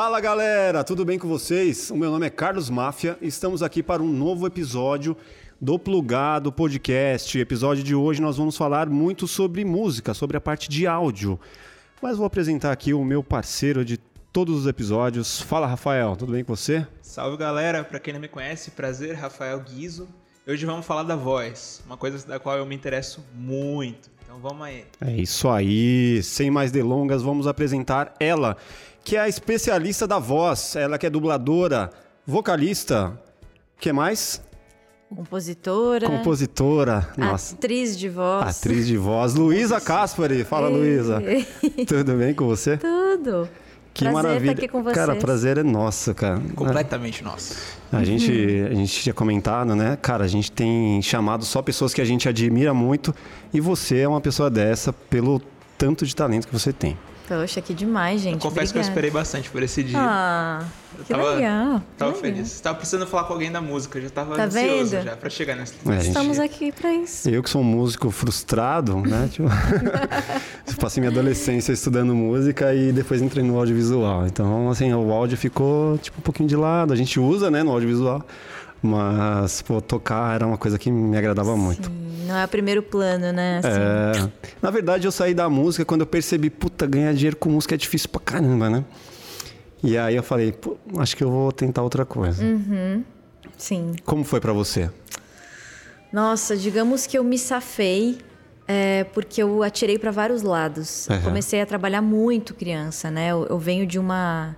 Fala galera, tudo bem com vocês? O meu nome é Carlos Máfia e estamos aqui para um novo episódio do Plugado Podcast. Episódio de hoje nós vamos falar muito sobre música, sobre a parte de áudio. Mas vou apresentar aqui o meu parceiro de todos os episódios. Fala Rafael, tudo bem com você? Salve galera, para quem não me conhece, prazer, Rafael Guizo. Hoje vamos falar da voz, uma coisa da qual eu me interesso muito. Então vamos aí. É isso aí, sem mais delongas, vamos apresentar ela que é a especialista da voz. Ela que é dubladora, vocalista. que mais? Compositora. Compositora. Nossa. Atriz de voz. Atriz de voz. Luísa Caspari. Fala, Luísa. Tudo bem com você? Tudo. Que prazer maravilha. Estar aqui com Cara, prazer é nosso, cara. Completamente nosso. A gente, a gente tinha comentado, né? Cara, a gente tem chamado só pessoas que a gente admira muito e você é uma pessoa dessa pelo tanto de talento que você tem. Poxa, que demais, gente. Eu confesso Obrigada. que eu esperei bastante por esse dia. Ah, eu que tava, legal. Tava que feliz. Legal. Tava precisando falar com alguém da música, já tava tá ansioso vendo? já pra chegar nesse. É, Estamos gente, aqui pra isso. Eu que sou um músico frustrado, né? Tipo, passei minha adolescência estudando música e depois entrei no audiovisual. Então, assim, o áudio ficou tipo um pouquinho de lado. A gente usa, né, no audiovisual. Mas, pô, tocar era uma coisa que me agradava Sim, muito. Não é o primeiro plano, né? Assim. É, na verdade, eu saí da música quando eu percebi, puta, ganhar dinheiro com música é difícil pra caramba, né? E aí eu falei, pô, acho que eu vou tentar outra coisa. Uhum. Sim. Como foi para você? Nossa, digamos que eu me safei é, porque eu atirei para vários lados. Uhum. Comecei a trabalhar muito criança, né? Eu, eu venho de uma,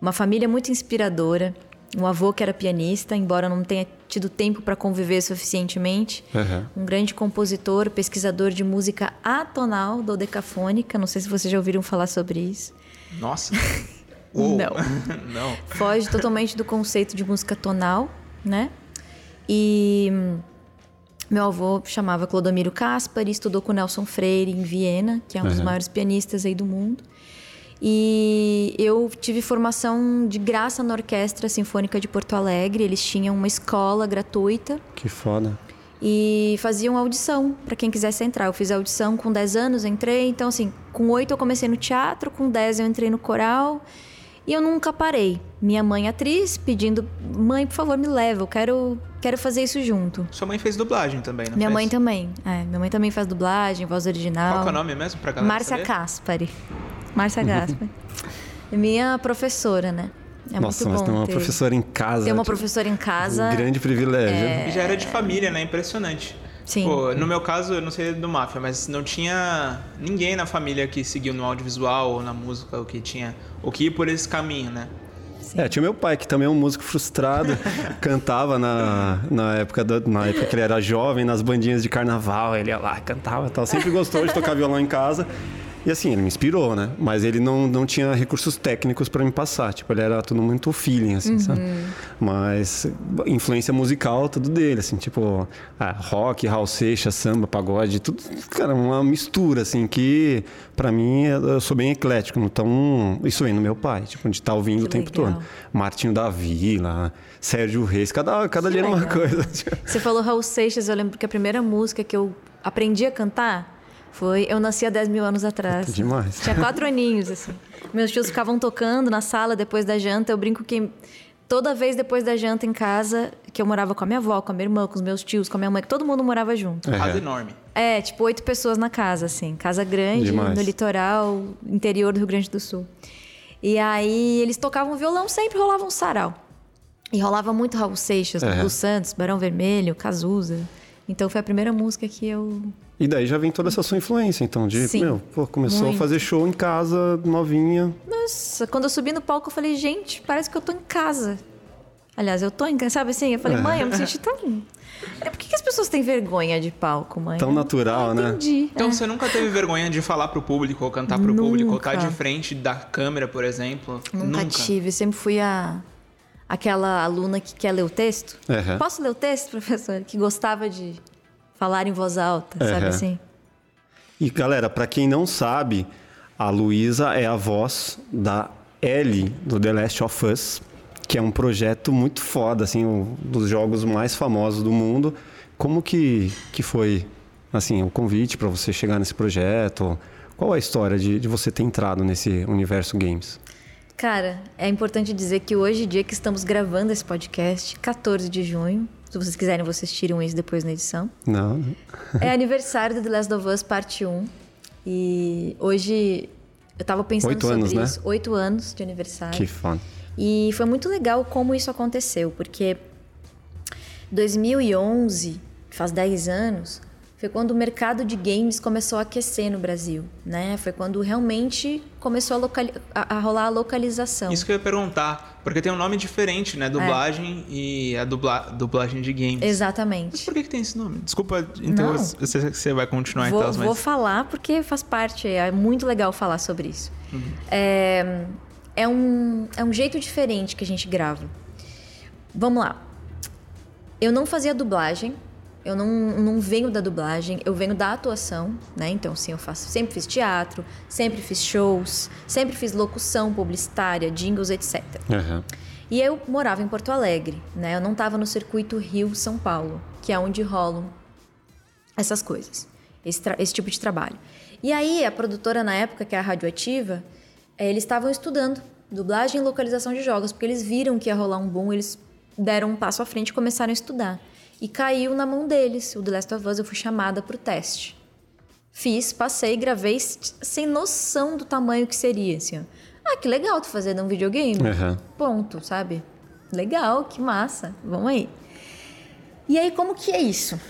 uma família muito inspiradora um avô que era pianista, embora não tenha tido tempo para conviver suficientemente. Uhum. Um grande compositor, pesquisador de música atonal, dodecafônica. Não sei se vocês já ouviram falar sobre isso. Nossa! não. não. Foge totalmente do conceito de música tonal, né? E meu avô chamava Clodomiro Caspari, estudou com Nelson Freire em Viena, que é um uhum. dos maiores pianistas aí do mundo. E eu tive formação de graça na Orquestra Sinfônica de Porto Alegre. Eles tinham uma escola gratuita. Que foda. E faziam audição para quem quisesse entrar. Eu fiz audição com 10 anos, entrei. Então, assim, com 8 eu comecei no teatro, com 10 eu entrei no coral. E eu nunca parei. Minha mãe, atriz, pedindo: mãe, por favor, me leva, eu quero, quero fazer isso junto. Sua mãe fez dublagem também, não Minha fez? mãe também. É, minha mãe também faz dublagem, voz original. Qual é o nome mesmo pra galera Márcia? Caspari. Márcia Gaspar. é minha professora, né? É Nossa, mas tem uma ter... professora em casa. Tem uma tipo, professora em casa. Um grande privilégio. É... Já era de família, né? Impressionante. Sim. Pô, no meu caso, eu não sei do Máfia, mas não tinha ninguém na família que seguiu no audiovisual ou na música, ou que tinha. ou que ia por esse caminho, né? Sim. É, tinha meu pai, que também é um músico frustrado, cantava na, na, época do, na época que ele era jovem, nas bandinhas de carnaval, ele ia lá, cantava tal. Sempre gostou de tocar violão em casa. E assim, ele me inspirou, né? Mas ele não, não tinha recursos técnicos para me passar. Tipo, ele era tudo muito feeling, assim, uhum. sabe? Mas influência musical, tudo dele, assim, tipo, ah, rock, Raul Seixas, samba, pagode, tudo, cara, uma mistura, assim, que para mim eu sou bem eclético. Então, isso vem no meu pai, tipo, de estar tá ouvindo que o tempo legal. todo. Martinho da Vila, Sérgio Reis, cada, cada dia era uma coisa. Você falou Raul Seixas, eu lembro que a primeira música que eu aprendi a cantar foi. Eu nasci há 10 mil anos atrás. Demais. Tinha quatro aninhos, assim. Meus tios ficavam tocando na sala depois da janta. Eu brinco que toda vez depois da janta em casa, que eu morava com a minha avó, com a minha irmã, com os meus tios, com a minha mãe, que todo mundo morava junto. Casa uhum. enorme. É, tipo oito pessoas na casa, assim. Casa grande, Demais. no litoral, interior do Rio Grande do Sul. E aí eles tocavam violão, sempre rolava um sarau. E rolava muito Raul Seixas. Lulu Santos, Barão Vermelho, Cazuza. Então foi a primeira música que eu e daí já vem toda essa sua influência, então, de, Sim, meu, pô, começou muito. a fazer show em casa, novinha. Nossa, quando eu subi no palco, eu falei, gente, parece que eu tô em casa. Aliás, eu tô em casa, sabe assim? Eu falei, é. mãe, eu me senti tão. É, por que, que, as pessoas têm vergonha de palco, mãe? Tão natural, né? Entendi. Então é. você nunca teve vergonha de falar pro público, ou cantar pro nunca. público, ou estar tá de frente da câmera, por exemplo? Nunca, nunca. tive. Sempre fui a aquela aluna que quer ler o texto. Uhum. Posso ler o texto, professor? Que gostava de falar em voz alta, uhum. sabe assim? E galera, para quem não sabe, a Luísa é a voz da Ellie do The Last of Us, que é um projeto muito foda, assim, um dos jogos mais famosos do mundo. Como que, que foi, assim, o convite para você chegar nesse projeto? Qual a história de, de você ter entrado nesse universo games? Cara, é importante dizer que hoje, dia que estamos gravando esse podcast, 14 de junho, se vocês quiserem, vocês tiram isso depois na edição. Não. é aniversário do The Last of Us Parte 1. E hoje eu tava pensando Oito sobre anos, né? isso. Oito anos de aniversário. Que foda. E foi muito legal como isso aconteceu, porque 2011, faz 10 anos, foi quando o mercado de games começou a aquecer no Brasil, né? Foi quando realmente começou a, locali- a- a rolar a localização. Isso que eu ia perguntar, porque tem um nome diferente, né? Dublagem e a dubla, dublagem de games. Mas Exatamente. por que, que tem esse nome? Desculpa, então você, você vai continuar Vou, então, mas... vou falar porque faz parte, é muito legal falar sobre isso. É, é, um, é um jeito diferente que a gente grava. Vamos lá. Eu não fazia dublagem, eu não, não venho da dublagem, eu venho da atuação, né? Então, sim, eu faço. Sempre fiz teatro, sempre fiz shows, sempre fiz locução publicitária, jingles, etc. Aham. E eu morava em Porto Alegre, né? Eu não estava no circuito Rio-São Paulo, que é onde rolam essas coisas, esse, esse tipo de trabalho. E aí, a produtora na época, que é a Radioativa, eh, eles estavam estudando dublagem e localização de jogos, porque eles viram que ia rolar um boom, eles deram um passo à frente e começaram a estudar. E caiu na mão deles, o The Last of Us, eu fui chamada para o teste. Fiz, passei, gravei sem noção do tamanho que seria, assim, ó. Ah, que legal tu fazendo um videogame. Aham. Ponto, sabe? Legal, que massa. Vamos aí. E aí, como que é isso?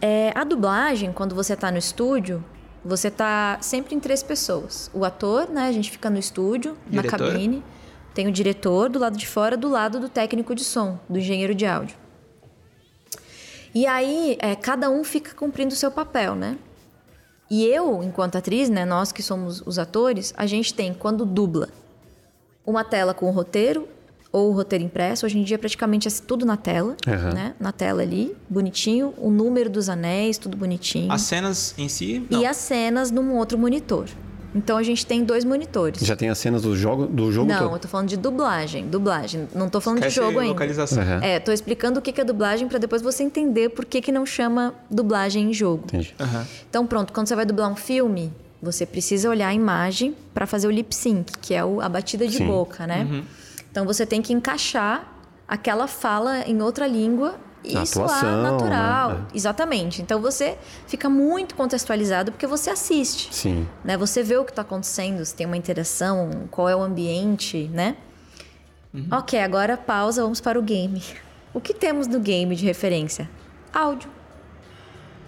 É, a dublagem, quando você tá no estúdio, você tá sempre em três pessoas. O ator, né? A gente fica no estúdio, na Diretor. cabine. Tem o diretor do lado de fora, do lado do técnico de som, do engenheiro de áudio. E aí, é, cada um fica cumprindo o seu papel, né? E eu, enquanto atriz, né? Nós que somos os atores, a gente tem, quando dubla, uma tela com o roteiro ou o roteiro impresso. Hoje em dia, praticamente é tudo na tela, Aham. né? Na tela ali, bonitinho. O número dos anéis, tudo bonitinho. As cenas em si, não. E as cenas num outro monitor. Então, a gente tem dois monitores. Já tem as cenas do jogo, do jogo Não, eu todo? tô falando de dublagem. Dublagem. Não tô falando de Esquece jogo ainda. localização. Aham. É, tô explicando o que é dublagem pra depois você entender por que, que não chama dublagem em jogo. Entendi. Aham. Então, pronto, quando você vai dublar um filme, você precisa olhar a imagem para fazer o lip sync, que é o- a batida de Sim. boca, né? Uhum. Então, você tem que encaixar aquela fala em outra língua e A soar atuação, natural. né? Exatamente. Então, você fica muito contextualizado porque você assiste. Sim. Né? Você vê o que está acontecendo, se tem uma interação, qual é o ambiente, né? Uhum. Ok, agora pausa, vamos para o game. O que temos no game de referência? Áudio.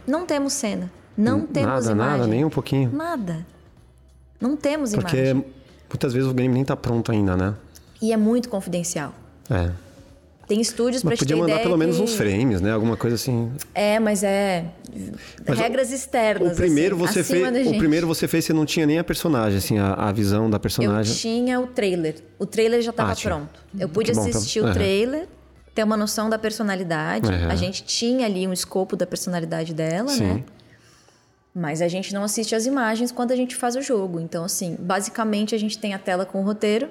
Não temos cena. Não temos nada, imagem. nada, nem um pouquinho. Nada. Não temos Porque imagem. muitas vezes o game nem tá pronto ainda, né? E é muito confidencial. É. Tem estúdios para te podia mandar pelo menos que- uns frames, né? Alguma coisa assim. É, mas é Mas regras externas. O primeiro assim, você fez, o primeiro você fez, você não tinha nem a personagem, assim, a, a visão da Eu personagem. tinha o trailer. O trailer já estava Ah, pronto. Eu pude bom, assistir então. o trailer, ter uma noção da personalidade. A gente tinha ali um escopo da personalidade dela, Sim. né? Mas a gente não assiste as imagens quando a gente faz o jogo. Então, assim, basicamente a gente tem a tela com o roteiro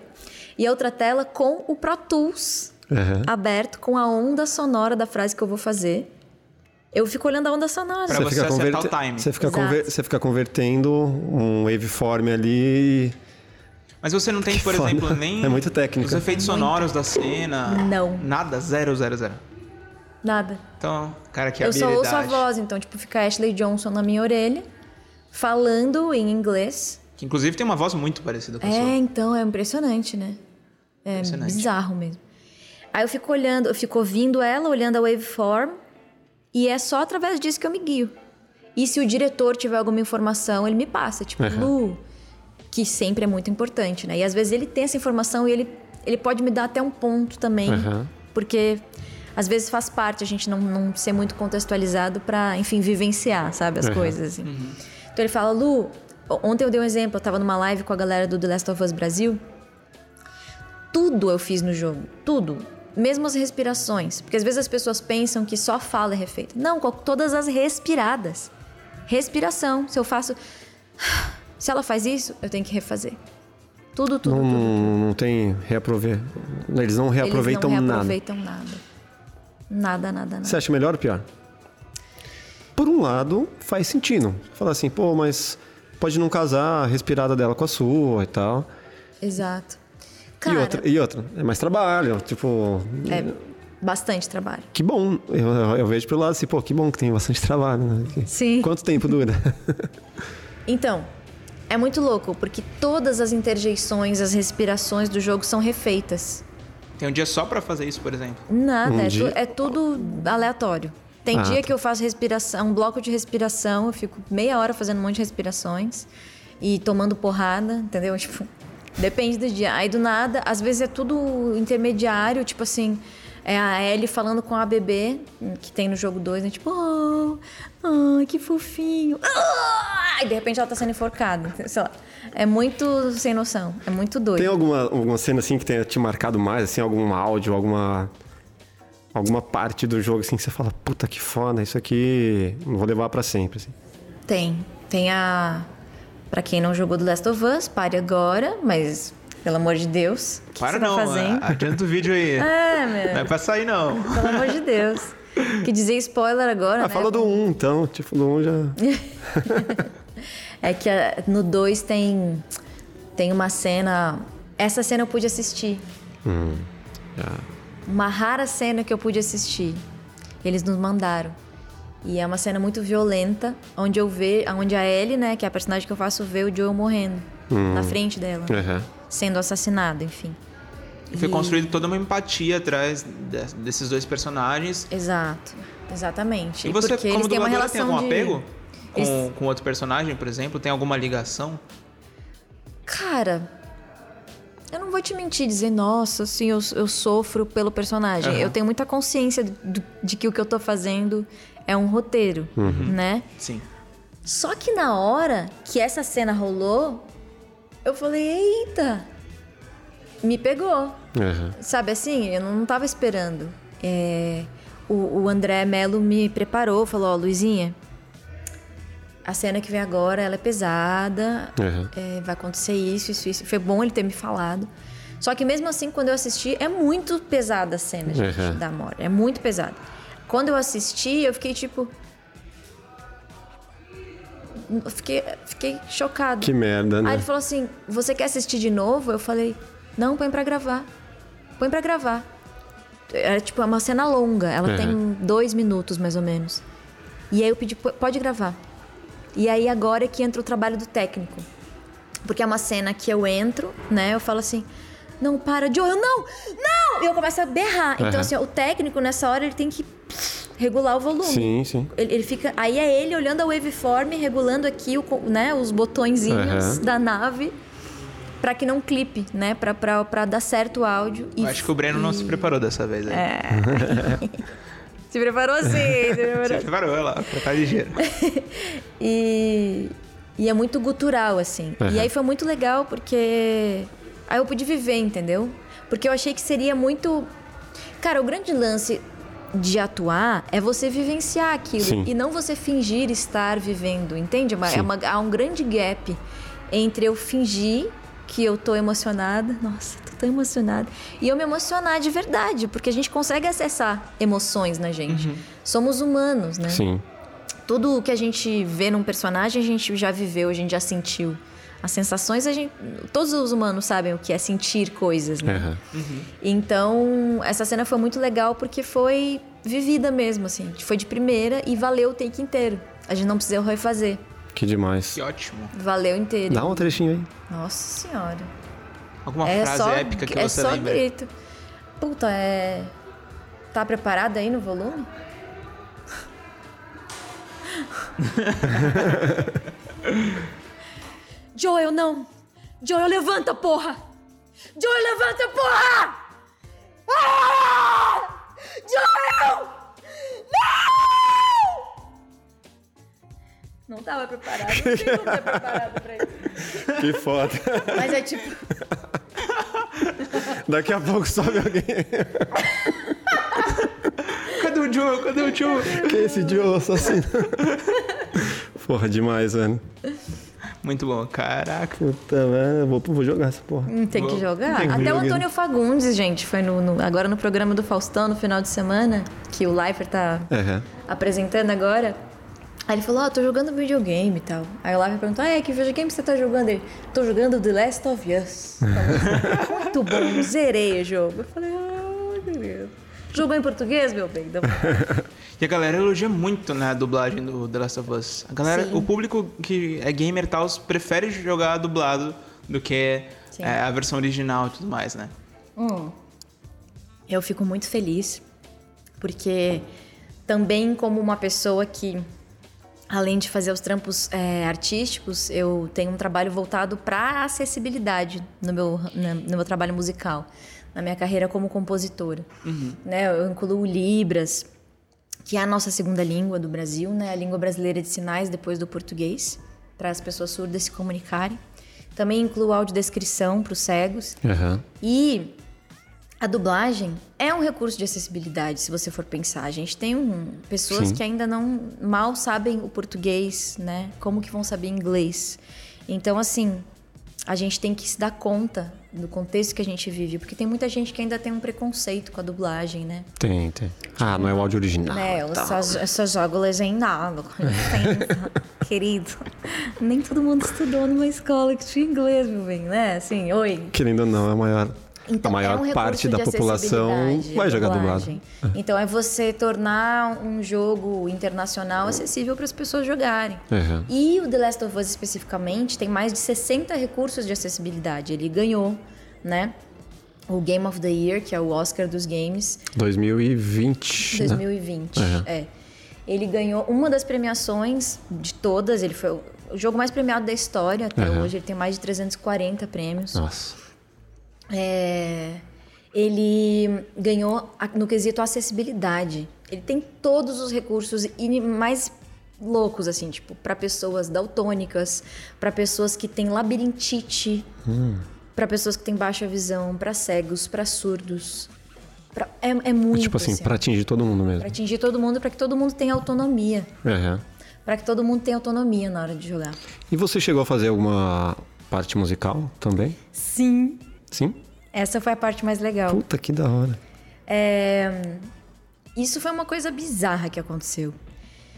e a outra tela com o Pro Tools Aham. aberto com a onda sonora da frase que eu vou fazer. Eu fico olhando a onda sonora. Pra você acertar o time. Você fica, conver- você fica convertendo um waveform ali. Mas você não tem, Que por foda. exemplo, nem É muito técnica. os efeitos sonoros da cena. Não. Nada, zero, zero, zero. Nada. Então, cara, que eu só habilidade. ouço a voz, então, tipo, fica Ashley Johnson na minha orelha, falando em inglês. Que inclusive tem uma voz muito parecida com a sua. É, então, é impressionante, né? É Impressionante. bizarro mesmo. Aí eu fico olhando, eu fico ouvindo ela, olhando a waveform, e é só através disso que eu me guio. E se o diretor tiver alguma informação, ele me passa, tipo, Aham. Lu, que sempre é muito importante, né? E às vezes ele tem essa informação e ele, ele pode me dar até um ponto também, Aham. porque às vezes faz parte a gente não, não ser muito contextualizado pra, enfim, vivenciar, sabe, as Aham. coisas assim. Então ele fala, Lu, ontem eu dei um exemplo, eu tava numa live com a galera do The Last of Us Brasil. Tudo eu fiz no jogo, tudo. Mesmo as respirações, porque às vezes as pessoas pensam que só fala é refeita. Não, com todas as respiradas. Respiração, se eu faço se ela faz isso, eu tenho que refazer. Tudo, tudo, Não, tudo. não, não tem reaprove... Eles não reaproveitam Eles não nada. reaproveitam nada. Nada, nada, nada. Você acha melhor ou pior? Por um lado, faz sentido. Falar assim, pô, mas pode não casar a respirada dela com a sua e tal. Exato. Cara, E outra, e outra, é mais trabalho, tipo. é bastante trabalho. Que bom. Eu, eu, eu vejo pelo lado assim, pô, que bom que tem bastante trabalho, né? Sim. Quanto tempo dura? Então, é muito louco, porque todas as interjeições, as respirações do jogo são refeitas. Tem um dia só pra fazer isso, por exemplo. Nada, Um é, tu- dia- é tudo aleatório. Tem Ah, dia tá. que eu faço respiração, um bloco de respiração, eu fico meia hora fazendo um monte de respirações e tomando porrada, entendeu? Tipo, depende do dia. Aí do nada, às vezes é tudo intermediário, tipo assim, é a Ellie falando com a bebê, que tem no jogo 2, né? Tipo, oh, oh, que fofinho. Ah! E de repente ela tá sendo enforcada, sei lá. É muito sem noção, é muito doido. Tem alguma, alguma cena assim que tenha te marcado mais, assim, algum áudio, alguma. Alguma parte do jogo assim que você fala, puta que foda, isso aqui não vou levar pra sempre, assim. Tem. Tem a. Pra quem não jogou do Last of Us, pare agora, mas pelo amor de Deus. Que Para você tá não, fazendo? a- adianta o vídeo aí. É, Não é meu. pra sair, não. Pelo amor de Deus. Que dizer spoiler agora, Ah, né? fala do 1, então. Tipo, do 1 já. É que a- no 2 tem. Tem uma cena. Essa cena eu pude assistir. Uma rara cena que eu pude assistir. Eles nos mandaram. E é uma cena muito violenta, onde eu vejo. Onde a Ellie, né, que é a personagem que eu faço, vê o Joel morrendo. Na frente dela. Aham. Sendo assassinado, enfim. Foi E- construída toda uma empatia atrás de- desses dois personagens. Exato. Exatamente. E você, porque como eles têm uma dubladora, tem relação algum de... apego com, Eles- com outro personagem, por exemplo? Tem alguma ligação? Cara, eu não vou te mentir e dizer, nossa, assim, eu, eu sofro pelo personagem. Aham. Eu tenho muita consciência do- de que o que eu tô fazendo é um roteiro, né? Sim. Só que na hora que essa cena rolou, eu falei, eita, me pegou. Aham. Sabe assim, eu não tava esperando. É, o, o André Melo me preparou, falou, ó, Luizinha, a cena que vem agora, ela é pesada, Aham. é, vai acontecer isso, isso, isso. Foi bom ele ter me falado. Só que mesmo assim, quando eu assisti, é muito pesada a cena, gente, Uhum. da Mora. É muito pesada. Quando eu assisti, eu fiquei tipo... Fiquei, fiquei chocada. Que merda, né? Aí ele falou assim: Você quer assistir de novo? Eu falei: Não, põe pra gravar. Põe pra gravar. Era tipo é uma cena longa, ela Uhum. tem dois minutos mais ou menos. E aí eu pedi: "Pô, Pode gravar. E aí agora é que entra o trabalho do técnico. Porque é uma cena que eu entro, né? Eu falo assim: Não, para, Joe, eu não! Não! E eu começo a berrar. Então, Uhum. assim, o técnico nessa hora ele tem que regular o volume. Sim, sim. Ele, ele fica. Aí é ele olhando a waveform, regulando aqui o, né, os botõezinhos Aham. da nave pra que não clipe, né? Pra, pra, pra dar certo o áudio. E, Eu acho que o Breno não se preparou dessa vez. aí. É. Se preparou sim, se preparou. Se preparou, olha lá, pra tá ligeiro. E, e é muito gutural, assim. E Aham. aí foi muito legal porque. Aí eu pude viver, entendeu? Porque eu achei que seria muito. Cara, o grande lance de atuar é você vivenciar aquilo Sim. e não você fingir estar vivendo, entende? É uma-. É uma- há um grande gap entre eu fingir que eu tô emocionada, nossa, tô tão emocionada, e eu me emocionar de verdade, porque a gente consegue acessar emoções na gente. Somos humanos, né? Sim. tudo o que a gente vê num personagem a gente já viveu, a gente já sentiu. As sensações, a gente, todos os humanos sabem o que é sentir coisas, né? Aham. Então, essa cena foi muito legal porque foi vivida mesmo, assim. Foi de primeira e valeu o take inteiro. A gente não precisou refazer. Que demais. Que ótimo. Valeu inteiro. Dá um trechinho aí. Nossa senhora. Alguma é frase só, épica que é você só lembra? grito. Puta, é. Tá preparado aí no volume? Joel, não! Joel, levanta, porra! Joel, levanta, porra! Ah! Joel! Não! Não tava preparado, não tem como ter preparado pra isso. Que foda. Mas é tipo. Daqui a pouco sobe alguém. Cadê o Joe? Cadê o Joe? Que é esse Joe assassino? Porra, demais, velho. Muito bom, caraca. Puta, velho. Vou, vou jogar essa porra. Hum, Tem que Vou- jogar. tem que Até o jogar. Antônio Fagundes, gente, foi no, no- agora no programa do Faustão, no final de semana, que o Leifert tá Aham. apresentando agora. Aí ele falou, ó, oh, tô jogando videogame e tal. Aí o Lávio perguntou, ah, é, que videogame você tá jogando? Ele, tô jogando The Last of Us. Muito bom, zerei o jogo. Eu falei, ah, beleza. Jogou em português, meu bem? e a galera elogia muito, né, a dublagem do The Last of Us. A galera, Sim. o público que é gamer e tal, prefere jogar dublado do que é, a versão original e tudo mais, né? Hum. Eu fico muito feliz, porque também como uma pessoa que além de fazer os trampos é, artísticos, eu tenho um trabalho voltado para acessibilidade no meu, no meu trabalho musical, na minha carreira como compositora. Uhum. Né, eu incluo Libras, que é a nossa segunda língua do Brasil, né, a língua brasileira de sinais depois do português, para as pessoas surdas se comunicarem. Também incluo audiodescrição para os cegos. Uhum. E a dublagem é um recurso de acessibilidade, se você for pensar. A gente tem um, pessoas Sim. que ainda não mal sabem o português, né? Como que vão saber inglês? Então, assim, a gente tem que se dar conta do contexto que a gente vive, porque tem muita gente que ainda tem um preconceito com a dublagem, né? Tem, tem. Ah, não é o áudio original. Né, eu só, eu só jogo legendado. Querido, nem todo mundo estudou numa escola que tinha inglês, meu bem, né? Assim, oi. Querendo ou não, é maior então, a maior é um parte da população vai jogar dublado. Então é você tornar um jogo internacional acessível para as pessoas jogarem. Uhum. E o The Last of Us especificamente tem mais de 60 recursos de acessibilidade. Ele ganhou, né? O Game of the Year, que é o Oscar dos games. 2020. 2020, né? é. Ele ganhou uma das premiações de todas. Ele foi o jogo mais premiado da história até uhum. hoje. Ele tem mais de 340 prêmios. Nossa. É, ele ganhou no quesito acessibilidade. Ele tem todos os recursos e mais loucos assim, tipo, para pessoas daltônicas, para pessoas que têm labirintite, hum. para pessoas que têm baixa visão, para cegos, para surdos. Pra, é, é muito Tipo assim, assim para atingir todo mundo mesmo. Para atingir todo mundo, para que todo mundo tenha autonomia. Uhum. Para que todo mundo tenha autonomia na hora de jogar. E você chegou a fazer alguma parte musical também? Sim. Sim? Essa foi a parte mais legal. Puta, que da hora. É... Isso foi uma coisa bizarra que aconteceu.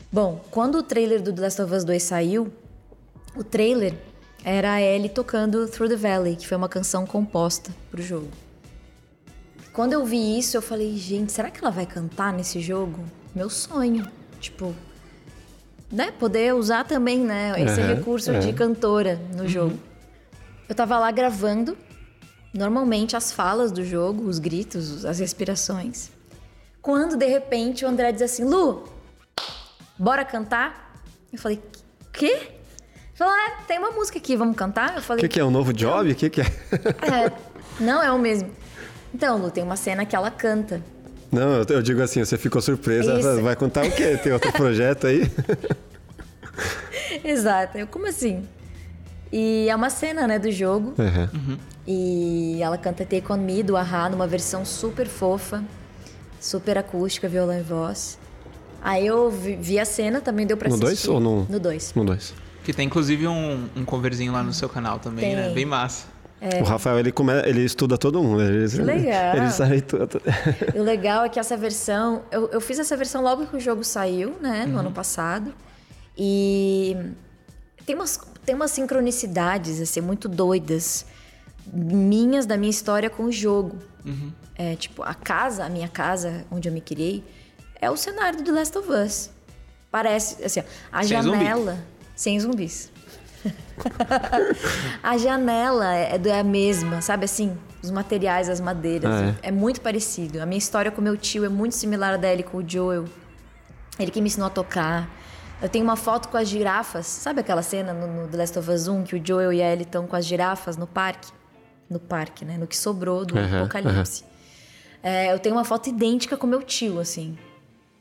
Bom, quando o trailer do The Last of Us 2 saiu, o trailer era a Ellie tocando Through the Valley, que foi uma canção composta pro jogo. Quando eu vi isso, eu falei, gente, será que ela vai cantar nesse jogo? Meu sonho. Tipo, né? Poder usar também, né? Esse uhum, recurso de cantora no uhum. jogo. Eu tava lá gravando normalmente as falas do jogo, os gritos, as respirações. Quando de repente o André diz assim: Lu, bora cantar? Eu falei: Quê? Ele falou: É, tem uma música aqui, vamos cantar? Eu falei: O que, que, é? Um novo job? O que, que é? é? Não, é o mesmo. Então, Lu, tem uma cena que ela canta. Não, eu, eu digo assim: você ficou surpresa, Isso. vai contar o quê? Tem outro projeto aí? Exato. Eu, como assim? E é uma cena, né, do jogo. Uhum. Uhum. E ela canta Take On Me, do Ahá, numa versão super fofa, super acústica, violão e voz. Aí eu vi, vi a cena, também deu pra no assistir. No 2 ou no... No 2. No 2. Que tem inclusive um, um coverzinho lá no seu canal também, né? tem. né? Bem massa. É. O Rafael, ele, come... ele estuda todo mundo. Ele, legal. Ele sabe tudo. o legal é que essa versão... Eu, eu fiz essa versão logo que o jogo saiu, né? No uhum. ano passado. E tem umas, tem umas sincronicidades, assim, muito doidas minhas da minha história com o jogo. Uhum. É, tipo, a casa, a minha casa, onde eu me criei, é o cenário do The Last of Us. Parece, assim, a sem janela... Zumbi. Sem zumbis. a janela é, é a mesma, sabe assim? Os materiais, as madeiras. Ah, é. é. muito parecido. A minha história com meu tio é muito similar à dele com o Joel. Ele que me ensinou a tocar. Eu tenho uma foto com as girafas. Sabe aquela cena no, no The Last of Us 1 que o Joel e a Ellie estão com as girafas no parque? No parque, né? No que sobrou do uhum, apocalipse. Uhum. É, eu tenho uma foto idêntica com meu tio, assim.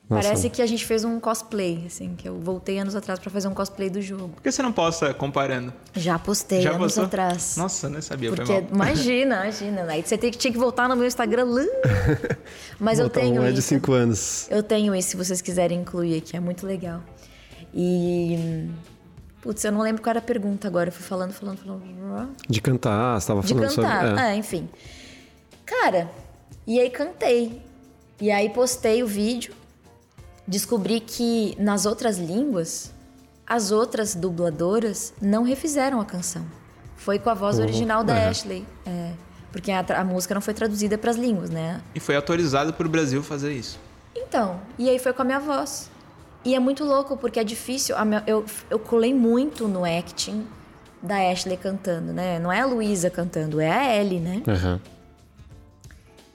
Nossa. Parece que a gente fez um cosplay, assim, que eu voltei anos atrás para fazer um cosplay do jogo. Por que você não posta comparando? Já postei Já anos postou? atrás. Nossa, nem sabia. Porque, imagina, imagina. Aí você tem que, tinha que voltar no meu Instagram. Mas eu tenho um é de cinco anos. Eu tenho isso, se vocês quiserem incluir aqui. É muito legal. E Putz, eu não lembro qual era a pergunta agora. Eu fui falando, falando, falando. De cantar, você estava falando De cantar, sobre. É. é, enfim. Cara, e aí cantei. E aí postei o vídeo. Descobri que nas outras línguas, as outras dubladoras não refizeram a canção. Foi com a voz uhum. original da uhum. Ashley. É, porque a, a, música não foi traduzida para as línguas, né? E foi autorizado para o Brasil fazer isso. Então, e aí foi com a minha voz. E é muito louco, porque é difícil. Eu, eu colei muito no acting da Ashley cantando, né? Não é a Luísa cantando, é a Ellie, né? Uhum.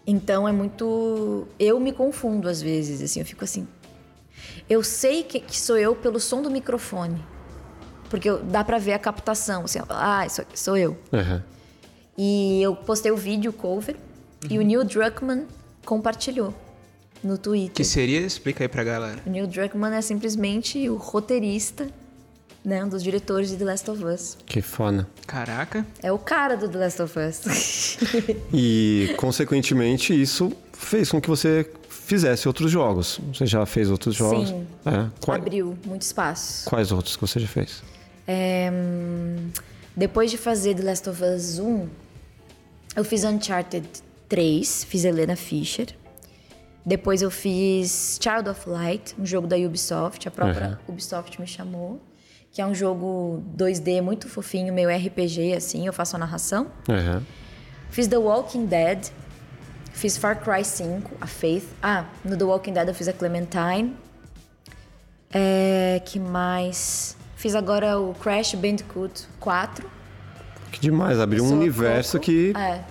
Então é muito. Eu me confundo às vezes, assim, eu fico assim. Eu sei que, que sou eu pelo som do microfone. Porque eu, dá pra ver a captação, assim, ah, isso sou eu. Uhum. E eu postei o vídeo cover uhum. e o Neil Druckmann compartilhou no Twitter. Que seria? Explica aí pra galera. O Neil Druckmann é simplesmente o roteirista, né? Um dos diretores de The Last of Us. Que foda. Caraca. É o cara do The Last of Us. e, consequentemente, isso fez com que você fizesse outros jogos. Você já fez outros jogos? Sim. É. Qual... Abriu muito espaço. Quais outros que você já fez? É... Depois de fazer The Last of Us 1, eu fiz Uncharted 3, fiz Helena Fischer. Depois eu fiz Child of Light, um jogo da Ubisoft, a própria uhum. Ubisoft me chamou, que é um jogo 2D muito fofinho, meio RPG assim, eu faço a narração. Uhum. Fiz The Walking Dead, fiz Far Cry 5, a Faith. Ah, no The Walking Dead eu fiz a Clementine. É, que mais? Fiz agora o Crash Bandicoot 4. Que demais, abriu um universo que é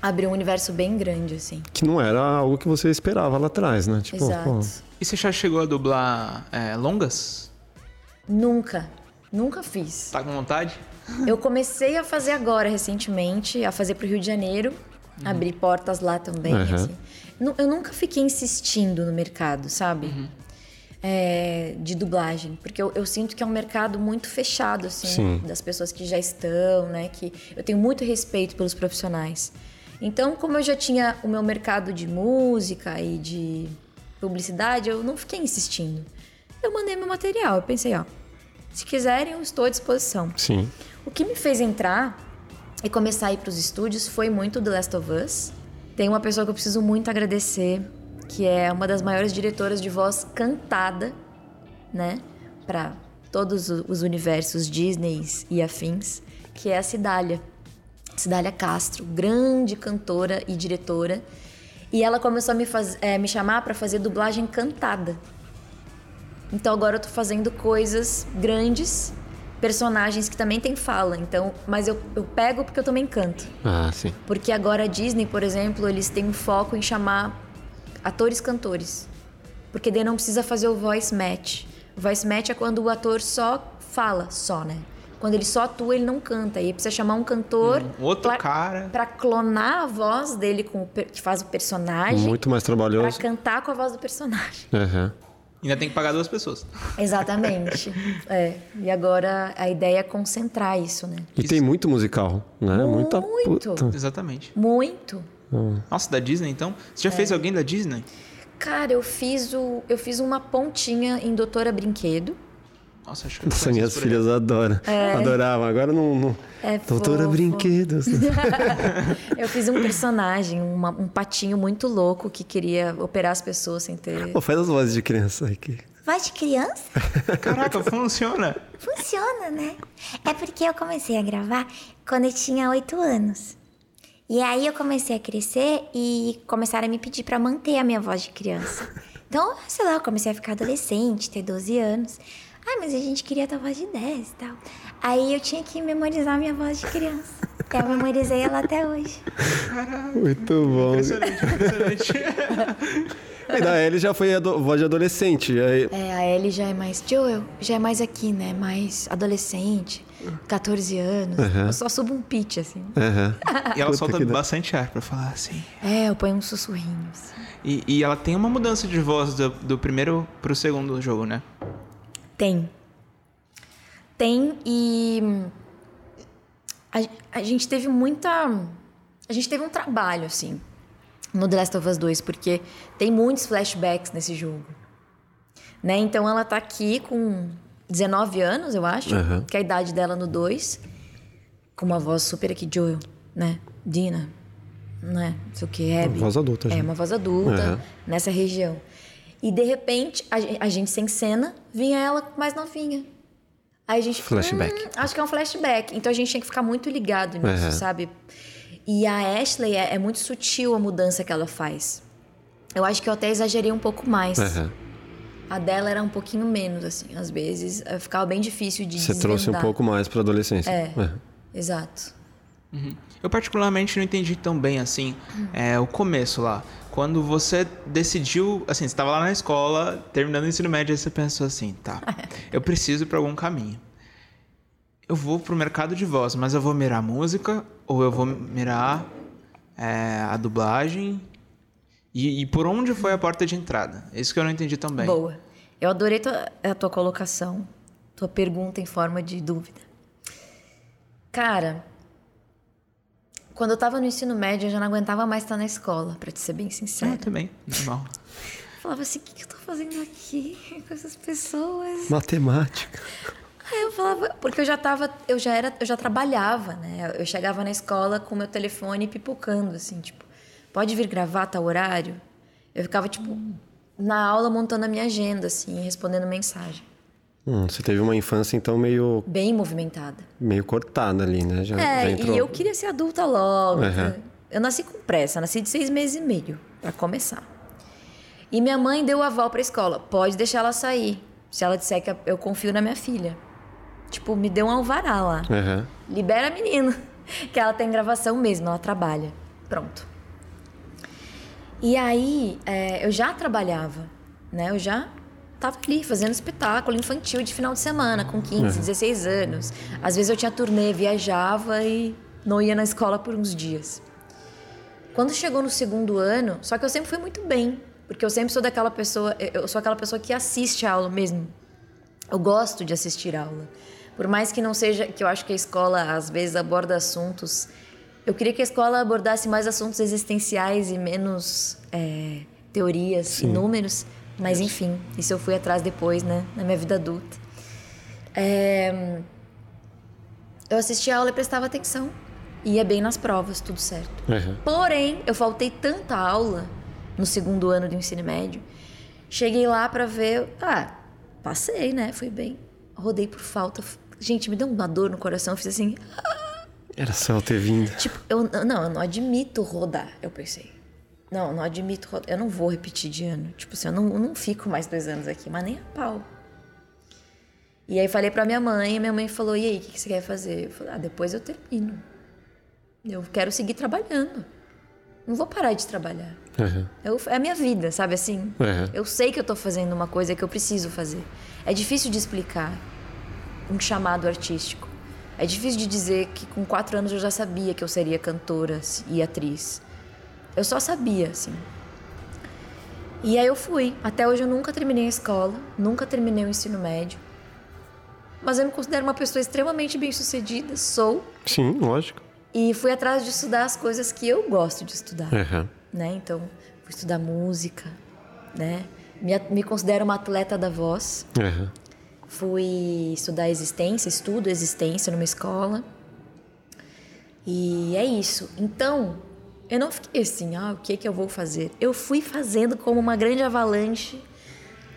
abriu um universo bem grande, assim. Que não era algo que você esperava lá atrás, né? Tipo, Exato. Pô. E você já chegou a dublar é, longas? Nunca. Nunca fiz. Tá com vontade? Eu comecei a fazer agora, recentemente, a fazer pro Rio de Janeiro. Uhum. Abrir portas lá também, uhum. assim. Eu nunca fiquei insistindo no mercado, sabe? Uhum. É, de dublagem, porque eu, eu, sinto que é um mercado muito fechado, assim, Sim. das pessoas que já estão, né? Que eu tenho muito respeito pelos profissionais. Então, como eu já tinha o meu mercado de música e de publicidade, eu não fiquei insistindo. Eu mandei meu material, eu pensei, ó, se quiserem, eu estou à disposição. Sim. O que me fez entrar e começar a ir para os estúdios foi muito The Last of Us. Tem uma pessoa que eu preciso muito agradecer, que é uma das maiores diretoras de voz cantada, né, para todos os universos Disney e afins, que é a Cidália. Cidália Castro, grande cantora e diretora. E ela começou a me, faz, é, me chamar para fazer dublagem cantada. Então agora eu tô fazendo coisas grandes, personagens que também tem fala. Então, mas eu, eu pego porque eu também canto. Ah, sim. Porque agora a Disney, por exemplo, eles têm um foco em chamar atores cantores. Porque daí não precisa fazer o voice match. O voice match é quando o ator só fala, só, né? Quando ele só atua, ele não canta. E precisa chamar um cantor. Um outro pra, cara. Pra clonar a voz dele com o, que faz o personagem. Muito mais trabalhoso. Pra cantar com a voz do personagem. Uhum. Ainda tem que pagar duas pessoas. Exatamente. é. E agora a ideia é concentrar isso, né? E isso. tem muito musical, né? Muito. Muita puta. Exatamente. Muito. Hum. Nossa, da Disney então? Você já é. fez alguém da Disney? Cara, eu fiz o. Eu fiz uma pontinha em Doutora Brinquedo. Nossa, acho que Nossa, minhas filhas adoram. É. Adoravam. Agora não. não... É Doutora fofo. Brinquedos. eu fiz um personagem, uma, um patinho muito louco que queria operar as pessoas sem ter. Pô, faz as vozes de criança aqui. Voz de criança? Caraca, funciona. Funciona, né? É porque eu comecei a gravar quando eu tinha oito anos. E aí eu comecei a crescer e começaram a me pedir para manter a minha voz de criança. Então, sei lá, eu comecei a ficar adolescente, ter 12 anos. Ah, mas a gente queria tua voz de 10 e tal. Aí eu tinha que memorizar a minha voz de criança. eu memorizei ela até hoje. Muito bom. Impressionante, impressionante. E da Ellie já foi a voz de adolescente. Aí... É, a Ellie já é mais Joel, já é mais aqui, né? Mais adolescente, 14 anos. Uhum. Eu só subo um pitch, assim. Uhum. e ela solta bastante ar pra falar assim. É, eu ponho uns sussurrinhos. E, e ela tem uma mudança de voz do, do primeiro pro segundo jogo, né? Tem. Tem e. A, a gente teve muita. A gente teve um trabalho, assim, no The Last of Us 2, porque tem muitos flashbacks nesse jogo. Né? Então ela tá aqui com 19 anos, eu acho, uhum. que é a idade dela no 2, com uma voz super aqui, Joel, né? Dina, né? Não sei o que, Abby. Uma voz adulta, É, já. uma voz adulta, uhum. nessa região. E de repente, a, a gente sem cena, vinha ela mais novinha. Aí a gente. Flashback. Hum, acho que é um flashback. Então a gente tinha que ficar muito ligado nisso, uhum. sabe? E a Ashley é, é, muito sutil a mudança que ela faz. Eu acho que eu até exagerei um pouco mais. Uhum. A dela era um pouquinho menos, assim. Às vezes ficava bem difícil de Você desvendar. trouxe um pouco mais para adolescência. É, uhum. exato. Uhum. Eu particularmente não entendi tão bem, assim, é, o começo lá. Quando você decidiu, assim, você estava lá na escola, terminando o ensino médio, e você pensou assim, tá, eu preciso ir para algum caminho. Eu vou pro mercado de voz, mas eu vou mirar música ou eu vou mirar é, a dublagem? E, e, por onde foi a porta de entrada? Isso que eu não entendi também. Boa. Eu adorei tua, a tua colocação, tua pergunta em forma de dúvida. Cara, quando eu tava no ensino médio, eu já não aguentava mais estar na escola, para te ser bem sincero. Ah, também, normal. falava assim, o que, que eu tô fazendo aqui com essas pessoas? Matemática. Aí eu falava, porque eu já tava, eu já era, eu já trabalhava, né? Eu chegava na escola com meu telefone pipocando, assim, tipo, pode vir gravar tal horário? Eu ficava, tipo, na aula montando a minha agenda, assim, respondendo mensagem. Hum, você teve uma infância, então, meio... Bem movimentada. Meio cortada ali, né? Já, é, já entrou... e eu queria ser adulta logo. Uhum. Eu nasci com pressa, nasci de seis meses e meio, para começar. E minha mãe deu o aval pra escola. Pode deixar ela sair. Se ela disser que eu confio na minha filha. Tipo, me deu um alvará lá. Uhum. Libera a menina. Que ela tem gravação mesmo, ela trabalha. Pronto. E aí, é, eu já trabalhava, né? Eu já tava ali fazendo espetáculo infantil de final de semana, com 15, uhum. 16 anos. Às vezes eu tinha turnê, viajava e não ia na escola por uns dias. Quando chegou no segundo ano, só que eu sempre fui muito bem, porque eu sempre sou daquela pessoa, eu sou aquela pessoa que assiste a aula mesmo. Eu gosto de assistir a aula. Por mais que não seja, que eu acho que a escola às vezes aborda assuntos, eu queria que a escola abordasse mais assuntos existenciais e menos é, teorias Sim. e números mas enfim, isso eu fui atrás depois, né? Na minha vida adulta. É... Eu assistia a aula e prestava atenção. Ia bem nas provas, tudo certo. Uhum. Porém, eu faltei tanta aula no segundo ano do ensino médio. Cheguei lá para ver. Ah, passei, né? Fui bem. Rodei por falta. Gente, me deu uma dor no coração. Eu fiz assim. Era só ter vindo. Tipo, eu não, eu não admito rodar, eu pensei. Não, não admito. Eu não vou repetir de ano. Tipo assim, eu não, eu não fico mais dois anos aqui, mas nem a pau. E aí falei pra minha mãe, e minha mãe falou: e aí, o que, que você quer fazer? Eu falei: ah, depois eu termino. Eu quero seguir trabalhando. Não vou parar de trabalhar. Uhum. Eu, é a minha vida, sabe assim? Uhum. Eu sei que eu tô fazendo uma coisa que eu preciso fazer. É difícil de explicar um chamado artístico. É difícil de dizer que com quatro anos eu já sabia que eu seria cantora e atriz. Eu só sabia, assim. E aí eu fui. Até hoje eu nunca terminei a escola, nunca terminei o ensino médio. Mas eu me considero uma pessoa extremamente bem-sucedida, sou. Sim, lógico. E fui atrás de estudar as coisas que eu gosto de estudar. Uhum. Né? Então, fui estudar música, né? Me, me considero uma atleta da voz. Uhum. Fui estudar existência, estudo existência numa escola. E é isso. Então, eu não fiquei assim, ah, o que que eu vou fazer? Eu fui fazendo como uma grande avalanche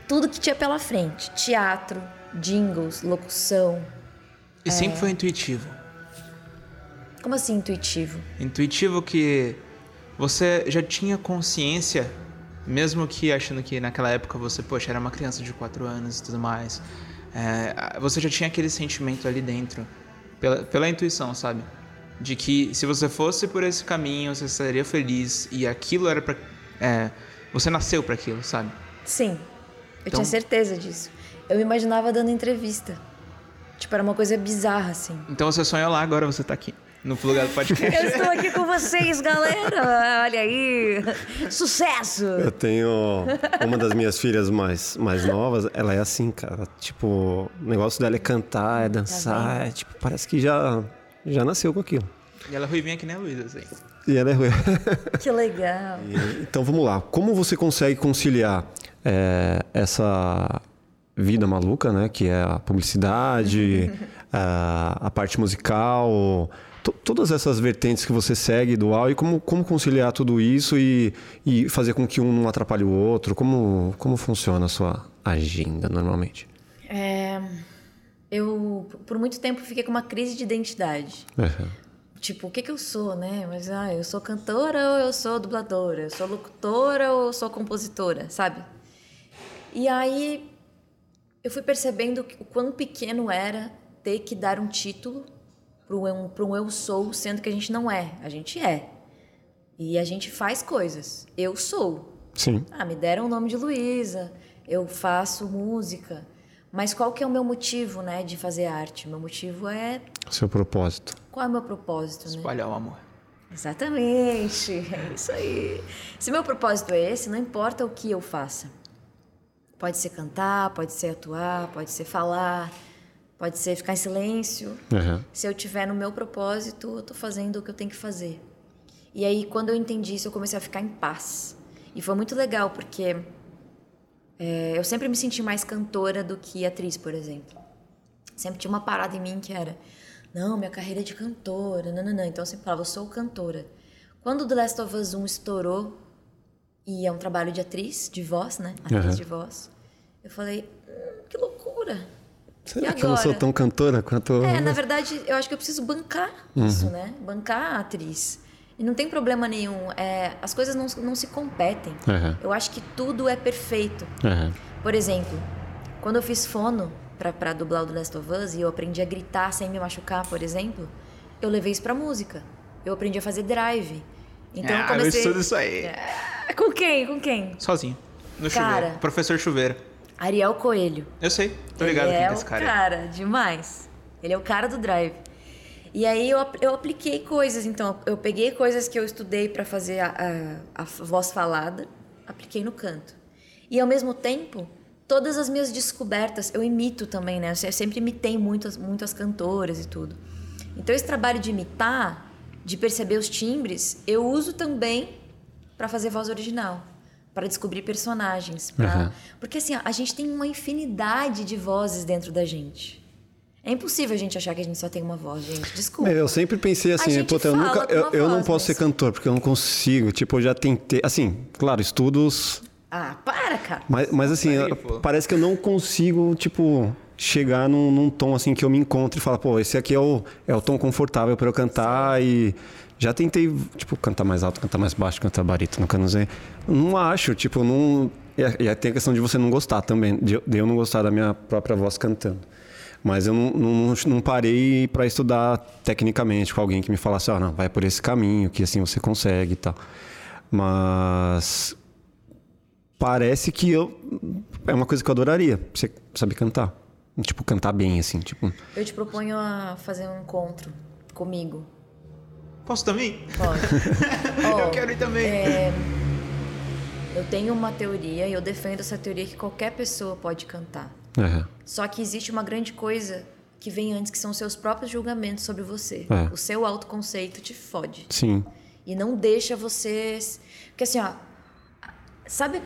tudo que tinha pela frente: teatro, jingles, locução. E é... sempre foi intuitivo. Como assim intuitivo? Intuitivo que você já tinha consciência, mesmo que achando que naquela época você, poxa, era uma criança de 4 anos e tudo mais. É, você já tinha aquele sentimento ali dentro, pela, pela intuição, sabe? De que se você fosse por esse caminho, você seria feliz e aquilo era para é, você nasceu para aquilo, sabe? Sim. Eu então... tinha certeza disso. Eu me imaginava dando entrevista. Tipo, era uma coisa bizarra, assim. Então você sonhou lá, agora você tá aqui. No lugar do podcast. Eu estou aqui com vocês, galera. Olha aí. Sucesso! Eu tenho uma das minhas filhas mais, mais novas, ela é assim, cara. Tipo, o negócio dela é cantar, é tá dançar. Tá é, tipo, parece que já já nasceu com aquilo. E ela é ruivinha que nem a Luísa, assim. E ela é ruiva. Que legal. E, então vamos lá. Como você consegue conciliar é, essa vida maluca, né? Que é a publicidade, a, a, parte musical, todas essas vertentes que você segue dual e como, como conciliar tudo isso e, e fazer com que um não atrapalhe o outro? Como, como funciona a sua agenda normalmente? É eu, por muito tempo, fiquei com uma crise de identidade. Uhum. Tipo, o que que eu sou, né? Mas, ah, eu sou cantora ou eu sou dubladora? Eu sou locutora ou eu sou compositora, sabe? E aí, eu fui percebendo o quão pequeno era ter que dar um título para um, pra um eu sou, sendo que a gente não é. A gente é. E a gente faz coisas. Eu sou. Sim. Ah, me deram o nome de Luísa, eu faço música. Mas qual que é o meu motivo, né, de fazer arte? Meu motivo é... Seu propósito. Qual é o meu propósito, né? Espalhar o amor. Exatamente, é isso aí. Se meu propósito é esse, não importa o que eu faça. Pode ser cantar, pode ser atuar, pode ser falar, pode ser ficar em silêncio. Uhum. Se eu tiver no meu propósito, eu tô fazendo o que eu tenho que fazer. E aí, quando eu entendi isso, eu comecei a ficar em paz. E foi muito legal, porque é, eu sempre me senti mais cantora do que atriz, por exemplo. Sempre tinha uma parada em mim que era, não, minha carreira é de cantora, não, não, não. Então eu sempre falava, eu sou cantora. Quando The Last of Us 1 estourou, e é um trabalho de atriz, de voz, né? Atriz Uhum. de voz, eu falei, hum, que loucura. Será que eu não sou tão cantora quanto. É, na verdade, eu acho que eu preciso bancar isso, né? Bancar a atriz. E não tem problema nenhum. É, as coisas não, não se competem. Uhum. Eu acho que tudo é perfeito. Uhum. Por exemplo, quando eu fiz fono pra, pra dublar o The Last of Us e eu aprendi a gritar sem me machucar, por exemplo, eu levei isso pra música. Eu aprendi a fazer drive. Então eu ah, eu comecei. estudo isso aí. É, Com quem? Com quem? Sozinho. No Cara. chuveiro. Professor chuveiro. Ariel Coelho. Eu sei. Tô ligado Ele quem é é esse o cara. cara, demais. Ele é o cara do drive. E aí eu, eu apliquei coisas, então eu peguei coisas que eu estudei para fazer a, a, a voz falada, apliquei no canto. E ao mesmo tempo, todas as minhas descobertas eu imito também, né? Eu sempre imitei muitas, muitas cantoras e tudo. Então esse trabalho de imitar, de perceber os timbres, eu uso também para fazer voz original, para descobrir personagens, pra... Uhum. porque assim a gente tem uma infinidade de vozes dentro da gente. É impossível a gente achar que a gente só tem uma voz, gente. Desculpa. Eu sempre pensei assim, puta, eu nunca. Eu, eu não posso mas- ser cantor, porque eu não consigo. Tipo, eu já tentei. Assim, claro, estudos. Ah, para, cara. Mas, mas assim, Aí, parece que eu não consigo, tipo, chegar num, num tom assim que eu me encontro e falar, pô, esse aqui é o, é o tom confortável para eu cantar e. Já tentei, tipo, cantar mais alto, cantar mais baixo, cantar barítono, não sei. Não acho, tipo, não. E e aí tem a questão de você não gostar também, de eu não gostar da minha própria voz cantando. Mas eu não, não, não parei para estudar tecnicamente com alguém que me falasse, ó, não, vai por esse caminho, que assim você consegue e tal. Mas parece que eu é uma coisa que eu adoraria, você saber cantar. Tipo, cantar bem, assim, tipo. Eu te proponho a fazer um encontro comigo. Posso também? Pode. Ó, eu quero ir também. é, eu tenho uma teoria e eu defendo essa teoria que qualquer pessoa pode cantar. É, Só que existe uma grande coisa que vem antes, que são os seus próprios julgamentos sobre você. É. O seu autoconceito te fode. sim. E não deixa você. Porque assim, ó. Sabe,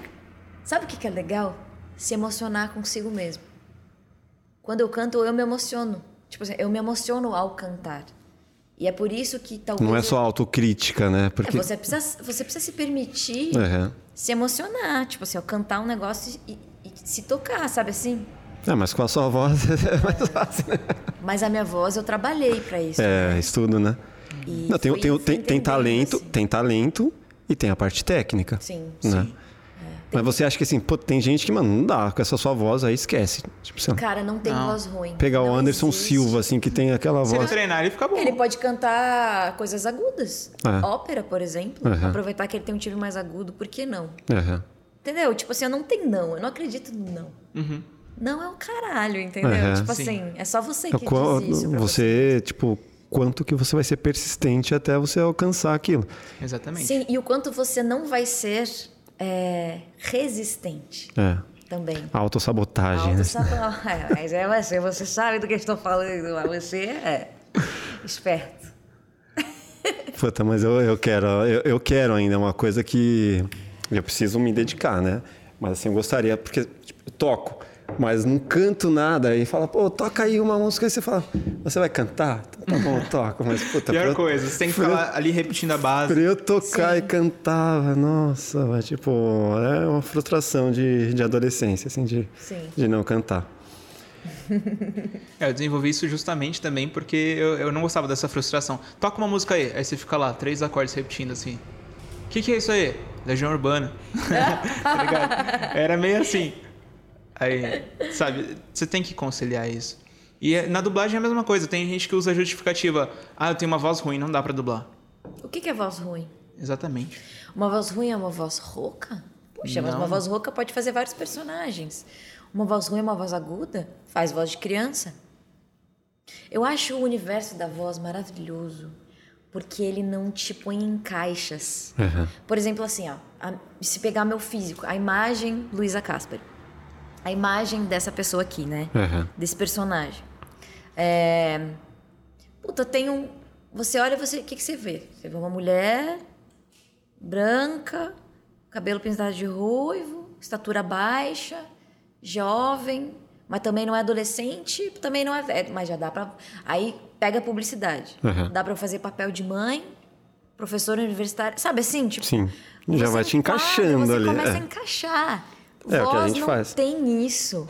sabe o que é legal? Se emocionar consigo mesmo. Quando eu canto, eu me emociono. Tipo assim, eu me emociono ao cantar. E é por isso que talvez. Não é só autocrítica, né? É, Porque. você, precisa, você precisa se permitir É. se emocionar. Tipo assim, ó, cantar um negócio e, e se tocar, sabe assim? É, mas com a sua voz é mais fácil, né? Mas a minha voz eu trabalhei pra isso. É, estudo, né? E Não, tem, tem, tem, tem talento, assim. tem talento e tem a parte técnica. Sim, né? sim. Mas você acha que assim, pô, tem gente que, mano, não dá, com essa sua voz aí esquece. Tipo, lá, Cara, não tem Não. voz ruim. pegar o Anderson existe. Silva, assim, que tem aquela Se ele voz. treinar, ele fica bom. Ele pode cantar coisas agudas. É. Ópera, por exemplo. Uhum. Aproveitar que ele tem um timbre mais agudo, por que não? Entendeu? Tipo assim, eu não tenho não. Eu não acredito no não. Uhum. Não é o caralho, entendeu? Uhum. Tipo Sim. assim, é só você É que qual- diz isso pra você, tipo, quanto que você vai ser persistente até você alcançar aquilo. Exatamente. Sim, e o quanto você não vai ser é, resistente É. também. Autossabotagem, né? Autossabotagem. É, mas é você, você sabe do que eu estou falando, mas você é esperto. Puta, mas eu, eu quero, eu, eu quero ainda uma coisa que eu preciso me dedicar, né? Mas assim, eu gostaria, porque tipo, eu toco, mas não canto nada. Aí fala, pô, toca aí uma música. Aí você fala, você vai cantar? Então, tá bom, eu toco. Mas, puta, Pior eu- coisa, você tem que eu- ficar ali repetindo a base. Pra eu tocar e cantava, nossa, vai, tipo, é uma frustração de, de adolescência, assim, de, Sim. de não cantar. é, eu desenvolvi isso justamente também porque eu, eu não gostava dessa frustração. Toca uma música aí, aí você fica lá, três acordes repetindo assim. O que, que é isso aí? Legião Urbana. tá ligado? Era meio assim. Aí, sabe, você tem que conciliar isso. E na dublagem é a mesma coisa. Tem gente que usa a justificativa. Ah, eu tenho uma voz ruim, não dá para dublar. O que, que é voz ruim? Exatamente. Uma voz ruim é uma voz rouca? Puxa, não. mas uma voz rouca pode fazer vários personagens. Uma voz ruim é uma voz aguda? Faz voz de criança. Eu acho o universo da voz maravilhoso porque ele não te põe em caixas. Uhum. Por exemplo, assim, ó, a, se pegar meu físico, a imagem Luísa Casper, a imagem dessa pessoa aqui, né? Uhum. Desse personagem. É... Puta, tem um. Você olha, você, o que, que você vê? Você vê uma mulher branca, cabelo pintado de ruivo, estatura baixa, jovem, mas também não é adolescente, também não é velho, mas já dá para aí pega a publicidade. Uhum. Dá para fazer papel de mãe, professora universitária, sabe assim, tipo, Sim. Já vai te encaixando você ali. começa é. a encaixar. É Voz o que a gente não faz. tem isso.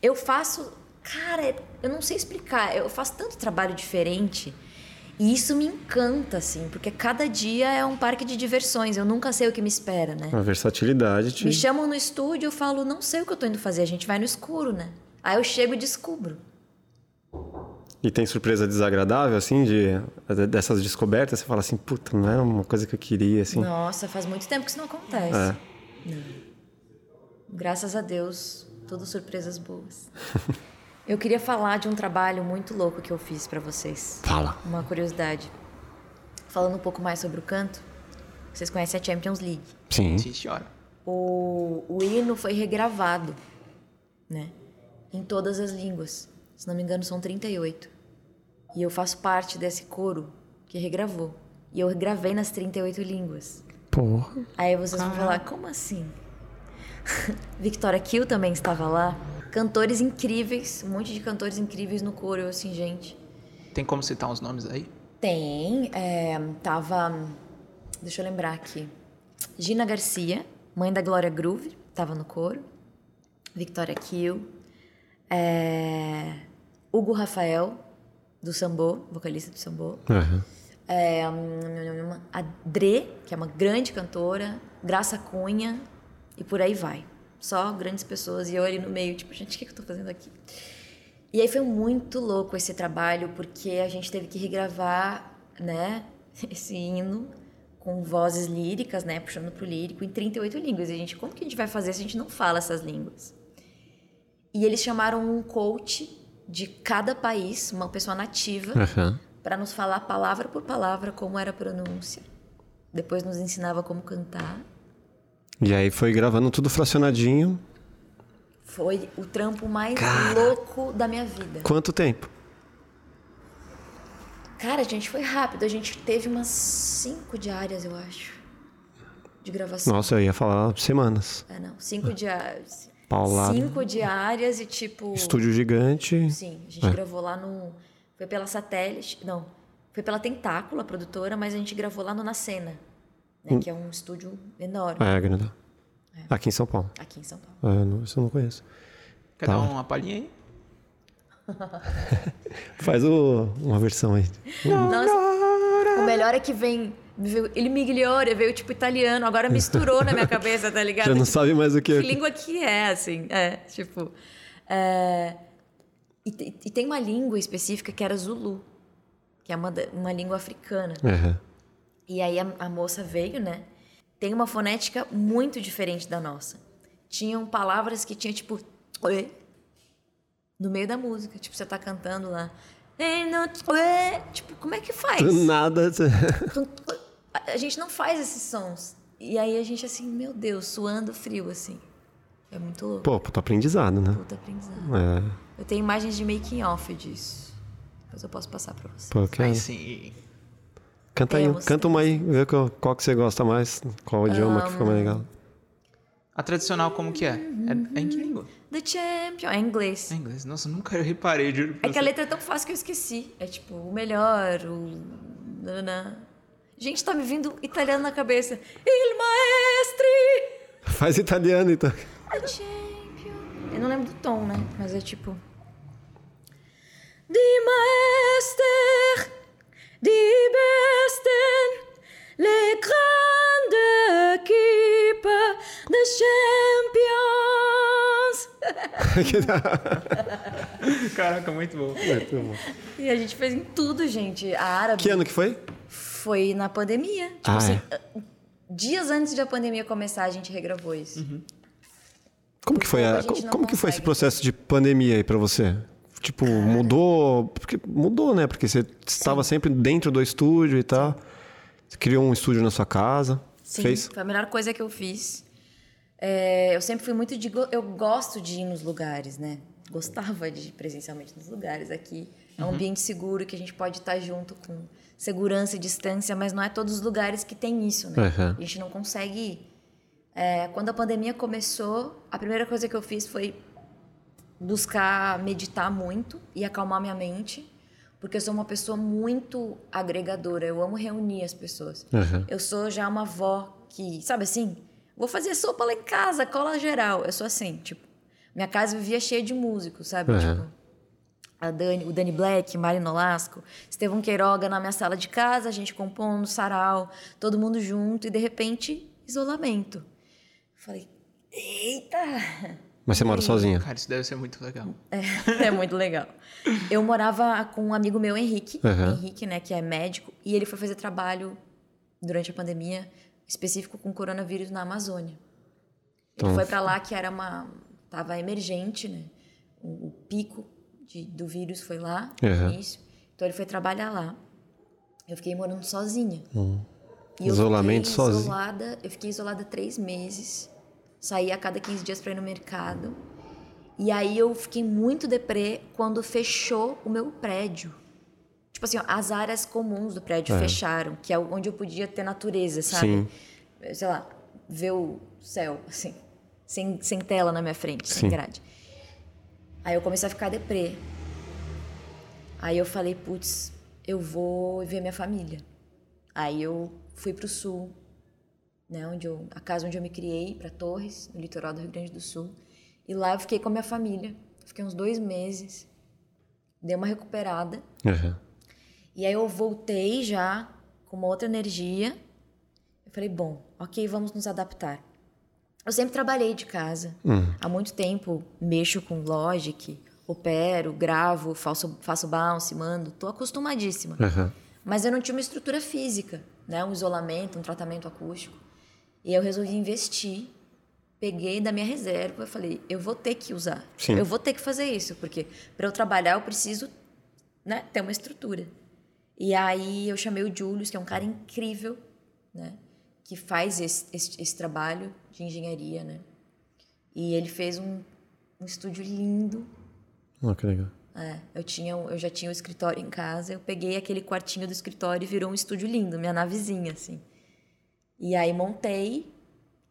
Eu faço, cara, eu não sei explicar, eu faço tanto trabalho diferente. E isso me encanta, assim, porque cada dia é um parque de diversões. Eu nunca sei o que me espera, né? A versatilidade te... Me chamam no estúdio, eu falo, não sei o que eu tô indo fazer. A gente vai no escuro, né? Aí eu chego e descubro. E tem surpresa desagradável, assim, de, dessas descobertas? Você fala assim, puta, não é uma coisa que eu queria, assim? Nossa, faz muito tempo que isso não acontece. É. Não. Graças a Deus, todas surpresas boas. eu queria falar de um trabalho muito louco que eu fiz para vocês. Fala. Uma curiosidade. Falando um pouco mais sobre o canto, vocês conhecem a Champions League? Sim. Sim, senhora. O, o hino foi regravado, né? Em todas as línguas. Se não me engano, são 38. E eu faço parte desse coro que regravou. E eu gravei nas 38 línguas. Porra. Aí vocês vão falar, como assim? Victoria Kill também estava lá. Cantores incríveis, um monte de cantores incríveis no coro. Eu assim, gente. Tem como citar uns nomes aí? Tem. É, tava. Deixa eu lembrar aqui. Gina Garcia, mãe da Glória Groove, estava no coro. Victoria Kill. É, Hugo Rafael, do Sambô, vocalista do Sambô. Uhum. É, a Dre, que é uma grande cantora. Graça Cunha, e por aí vai. Só grandes pessoas e eu ali no meio, tipo, gente, o que, eu tô fazendo aqui? E aí foi muito louco esse trabalho, porque a gente teve que regravar, né, esse hino com vozes líricas, né, puxando pro lírico, em 38 línguas. E a gente, como que a gente vai fazer se a gente não fala essas línguas? E eles chamaram um coach de cada país, uma pessoa nativa, uhum. para nos falar palavra por palavra como era a pronúncia. Depois nos ensinava como cantar. E aí foi gravando tudo fracionadinho. Foi o trampo mais Cara, louco da minha vida. Quanto tempo? Cara, a gente foi rápido. A gente teve umas cinco diárias, eu acho, de gravação. Nossa, eu ia falar semanas. É, não. Cinco diárias. Paulado. Cinco diárias e tipo... Estúdio gigante. Sim, a gente é. gravou lá no... Foi pela Satélite... Não, foi pela Tentáculo, a produtora, mas a gente gravou lá no Na Cena né? Que é um estúdio enorme. É, grande. É. Aqui em São Paulo. Aqui em São Paulo. É, não, isso eu não conheço. Quer tá. dar uma palhinha aí? Faz o, uma versão aí. Nossa, o melhor é que vem. Ele migliore, veio tipo italiano, agora misturou na minha cabeça, tá ligado? Já não tipo, sabe mais o que é. Que língua que é, assim. É, tipo. É, e, e, tem uma língua específica que era Zulu, que é uma, uma língua africana. Uhum. E aí a, a moça veio, né? Tem uma fonética muito diferente da nossa. Tinham palavras que tinha tipo no meio da música, tipo você tá cantando lá. Tipo, como é que faz? Nada. A gente não faz esses sons. E aí a gente assim, meu Deus, suando frio assim. É muito louco. Pô, puta aprendizado, né? Puta aprendizado. É. Eu tenho imagens de making off disso. Depois eu posso passar pra você. Pô. Aí sim. Canta aí, canta uma aí, vê qual, qual, que você gosta mais, qual idioma um, que ficou mais legal. A tradicional como que é? É, é em que língua? The Champion, é em inglês. É em inglês. Nossa, nunca eu reparei, juro É que a letra é tão fácil que eu esqueci. É tipo, o melhor, o... Gente, tá me vindo italiano na cabeça. Il maestri! Faz italiano, então. The Champion. Eu não lembro do tom, né? Mas é tipo... Meister, die Besten, les grandes équipes de champions. Caraca, muito bom. Muito bom. E a gente fez em tudo, gente. A árabe Que ano que foi? foi na pandemia. Tipo Ah, assim, é. dias antes de a pandemia começar, a gente regravou isso. Como que foi, Como a, a não como que foi esse processo de pandemia aí pra você? Tipo, mudou, porque mudou, né? Porque você estava sempre dentro do estúdio e tal. Você criou um estúdio na sua casa. Sim, Fez? foi a melhor coisa que eu fiz. É, eu sempre fui muito de. Eu gosto de ir nos lugares, né? Gostava de ir presencialmente nos lugares aqui. É um ambiente seguro que a gente pode estar junto com segurança e distância, mas não é todos os lugares que tem isso, né? Aham. A gente não consegue ir. É, quando a pandemia começou, a primeira coisa que eu fiz foi buscar meditar muito e acalmar minha mente, porque eu sou uma pessoa muito agregadora. Eu amo reunir as pessoas. Aham. Eu sou já uma avó que, sabe assim, vou fazer sopa lá em casa, cola geral. Eu sou assim, tipo, minha casa vivia cheia de músicos, sabe? Aham. Tipo, a Dani, o Dani Black, Mari Nolasco, Estevão Queiroga na minha sala de casa, a gente compondo, sarau, todo mundo junto e de repente, isolamento. Falei, eita! Mas você mora sozinha? Cara, isso deve ser muito legal. É muito legal. Eu morava com um amigo meu, Henrique, Aham. Henrique, né, que é médico, e ele foi fazer trabalho durante a pandemia específico com coronavírus na Amazônia. Ele Então, foi para lá que era uma tava emergente, né? O, o pico de- do vírus foi lá no Aham. início. Então ele foi trabalhar lá. Eu fiquei morando sozinha. E eu Hum. Isolamento sozinha. Isolada, eu fiquei isolada três meses. Saía a cada 15 dias para ir no mercado. E aí eu fiquei muito deprê quando fechou o meu prédio. Tipo assim, ó, as áreas comuns do prédio fecharam, que é onde eu podia ter natureza, sabe? Sim. Sei lá, ver o céu, assim, sem, sem tela na minha frente, Sim. sem grade. Aí eu comecei a ficar deprê. Aí eu falei, putz, eu vou ver minha família. Aí eu fui pro sul, né, onde eu, a casa onde eu me criei, para Torres, no litoral do Rio Grande do Sul. E lá eu fiquei com a minha família. Fiquei uns dois meses. Dei uma recuperada. Aham. E aí eu voltei já com uma outra energia. Eu falei, bom, ok, vamos nos adaptar. Eu sempre trabalhei de casa. Há muito tempo mexo com Logic, opero, gravo, faço, faço bounce, mando. Tô acostumadíssima. Aham. Mas eu não tinha uma estrutura física, né? Um isolamento, um tratamento acústico. E eu resolvi investir. Peguei da minha reserva e falei, eu vou ter que usar. Sim. Eu vou ter que fazer isso, porque para eu trabalhar eu preciso né, ter uma estrutura. E aí eu chamei o Julius, que é um cara incrível, né? Que faz esse, esse, esse trabalho de engenharia, né? E ele fez um, um estúdio lindo, Oh, que legal. é, eu, tinha, um- eu já tinha o escritório em casa, eu peguei aquele quartinho do escritório e virou um estúdio lindo, minha navezinha, assim. E aí montei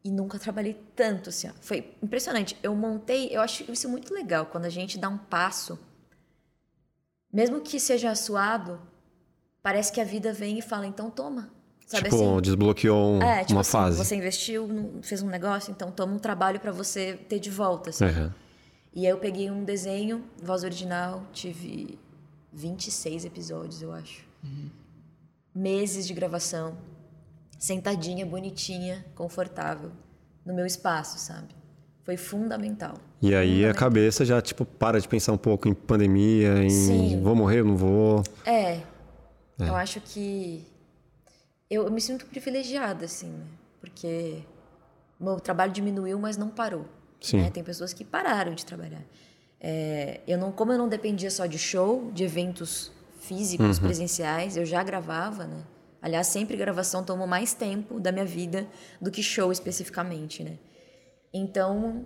e nunca trabalhei tanto, assim, ó. Foi impressionante. Eu montei, eu acho isso muito legal, quando a gente dá um passo, mesmo que seja suado, parece que a vida vem e fala, então toma. Sabe tipo, assim? desbloqueou um- É, tipo uma assim, fase. você investiu, fez um negócio, então toma um trabalho para você ter de volta, assim. Aham. E aí eu peguei um desenho, voz original, tive 26 episódios, eu acho. Meses de gravação, sentadinha, bonitinha, confortável, no meu espaço, sabe? Foi fundamental. E aí a Fundamental. cabeça já, tipo, para de pensar um pouco em pandemia, em Sim. vou morrer ou não vou. É, eu acho que eu, eu me sinto privilegiada, assim, né? Porque meu trabalho diminuiu, mas não parou. Sim. né? Tem pessoas que pararam de trabalhar. É, eu não, como eu não dependia só de show, de eventos físicos, presenciais, eu já gravava, né? Aliás, sempre gravação tomou mais tempo da minha vida do que show especificamente, né? Então,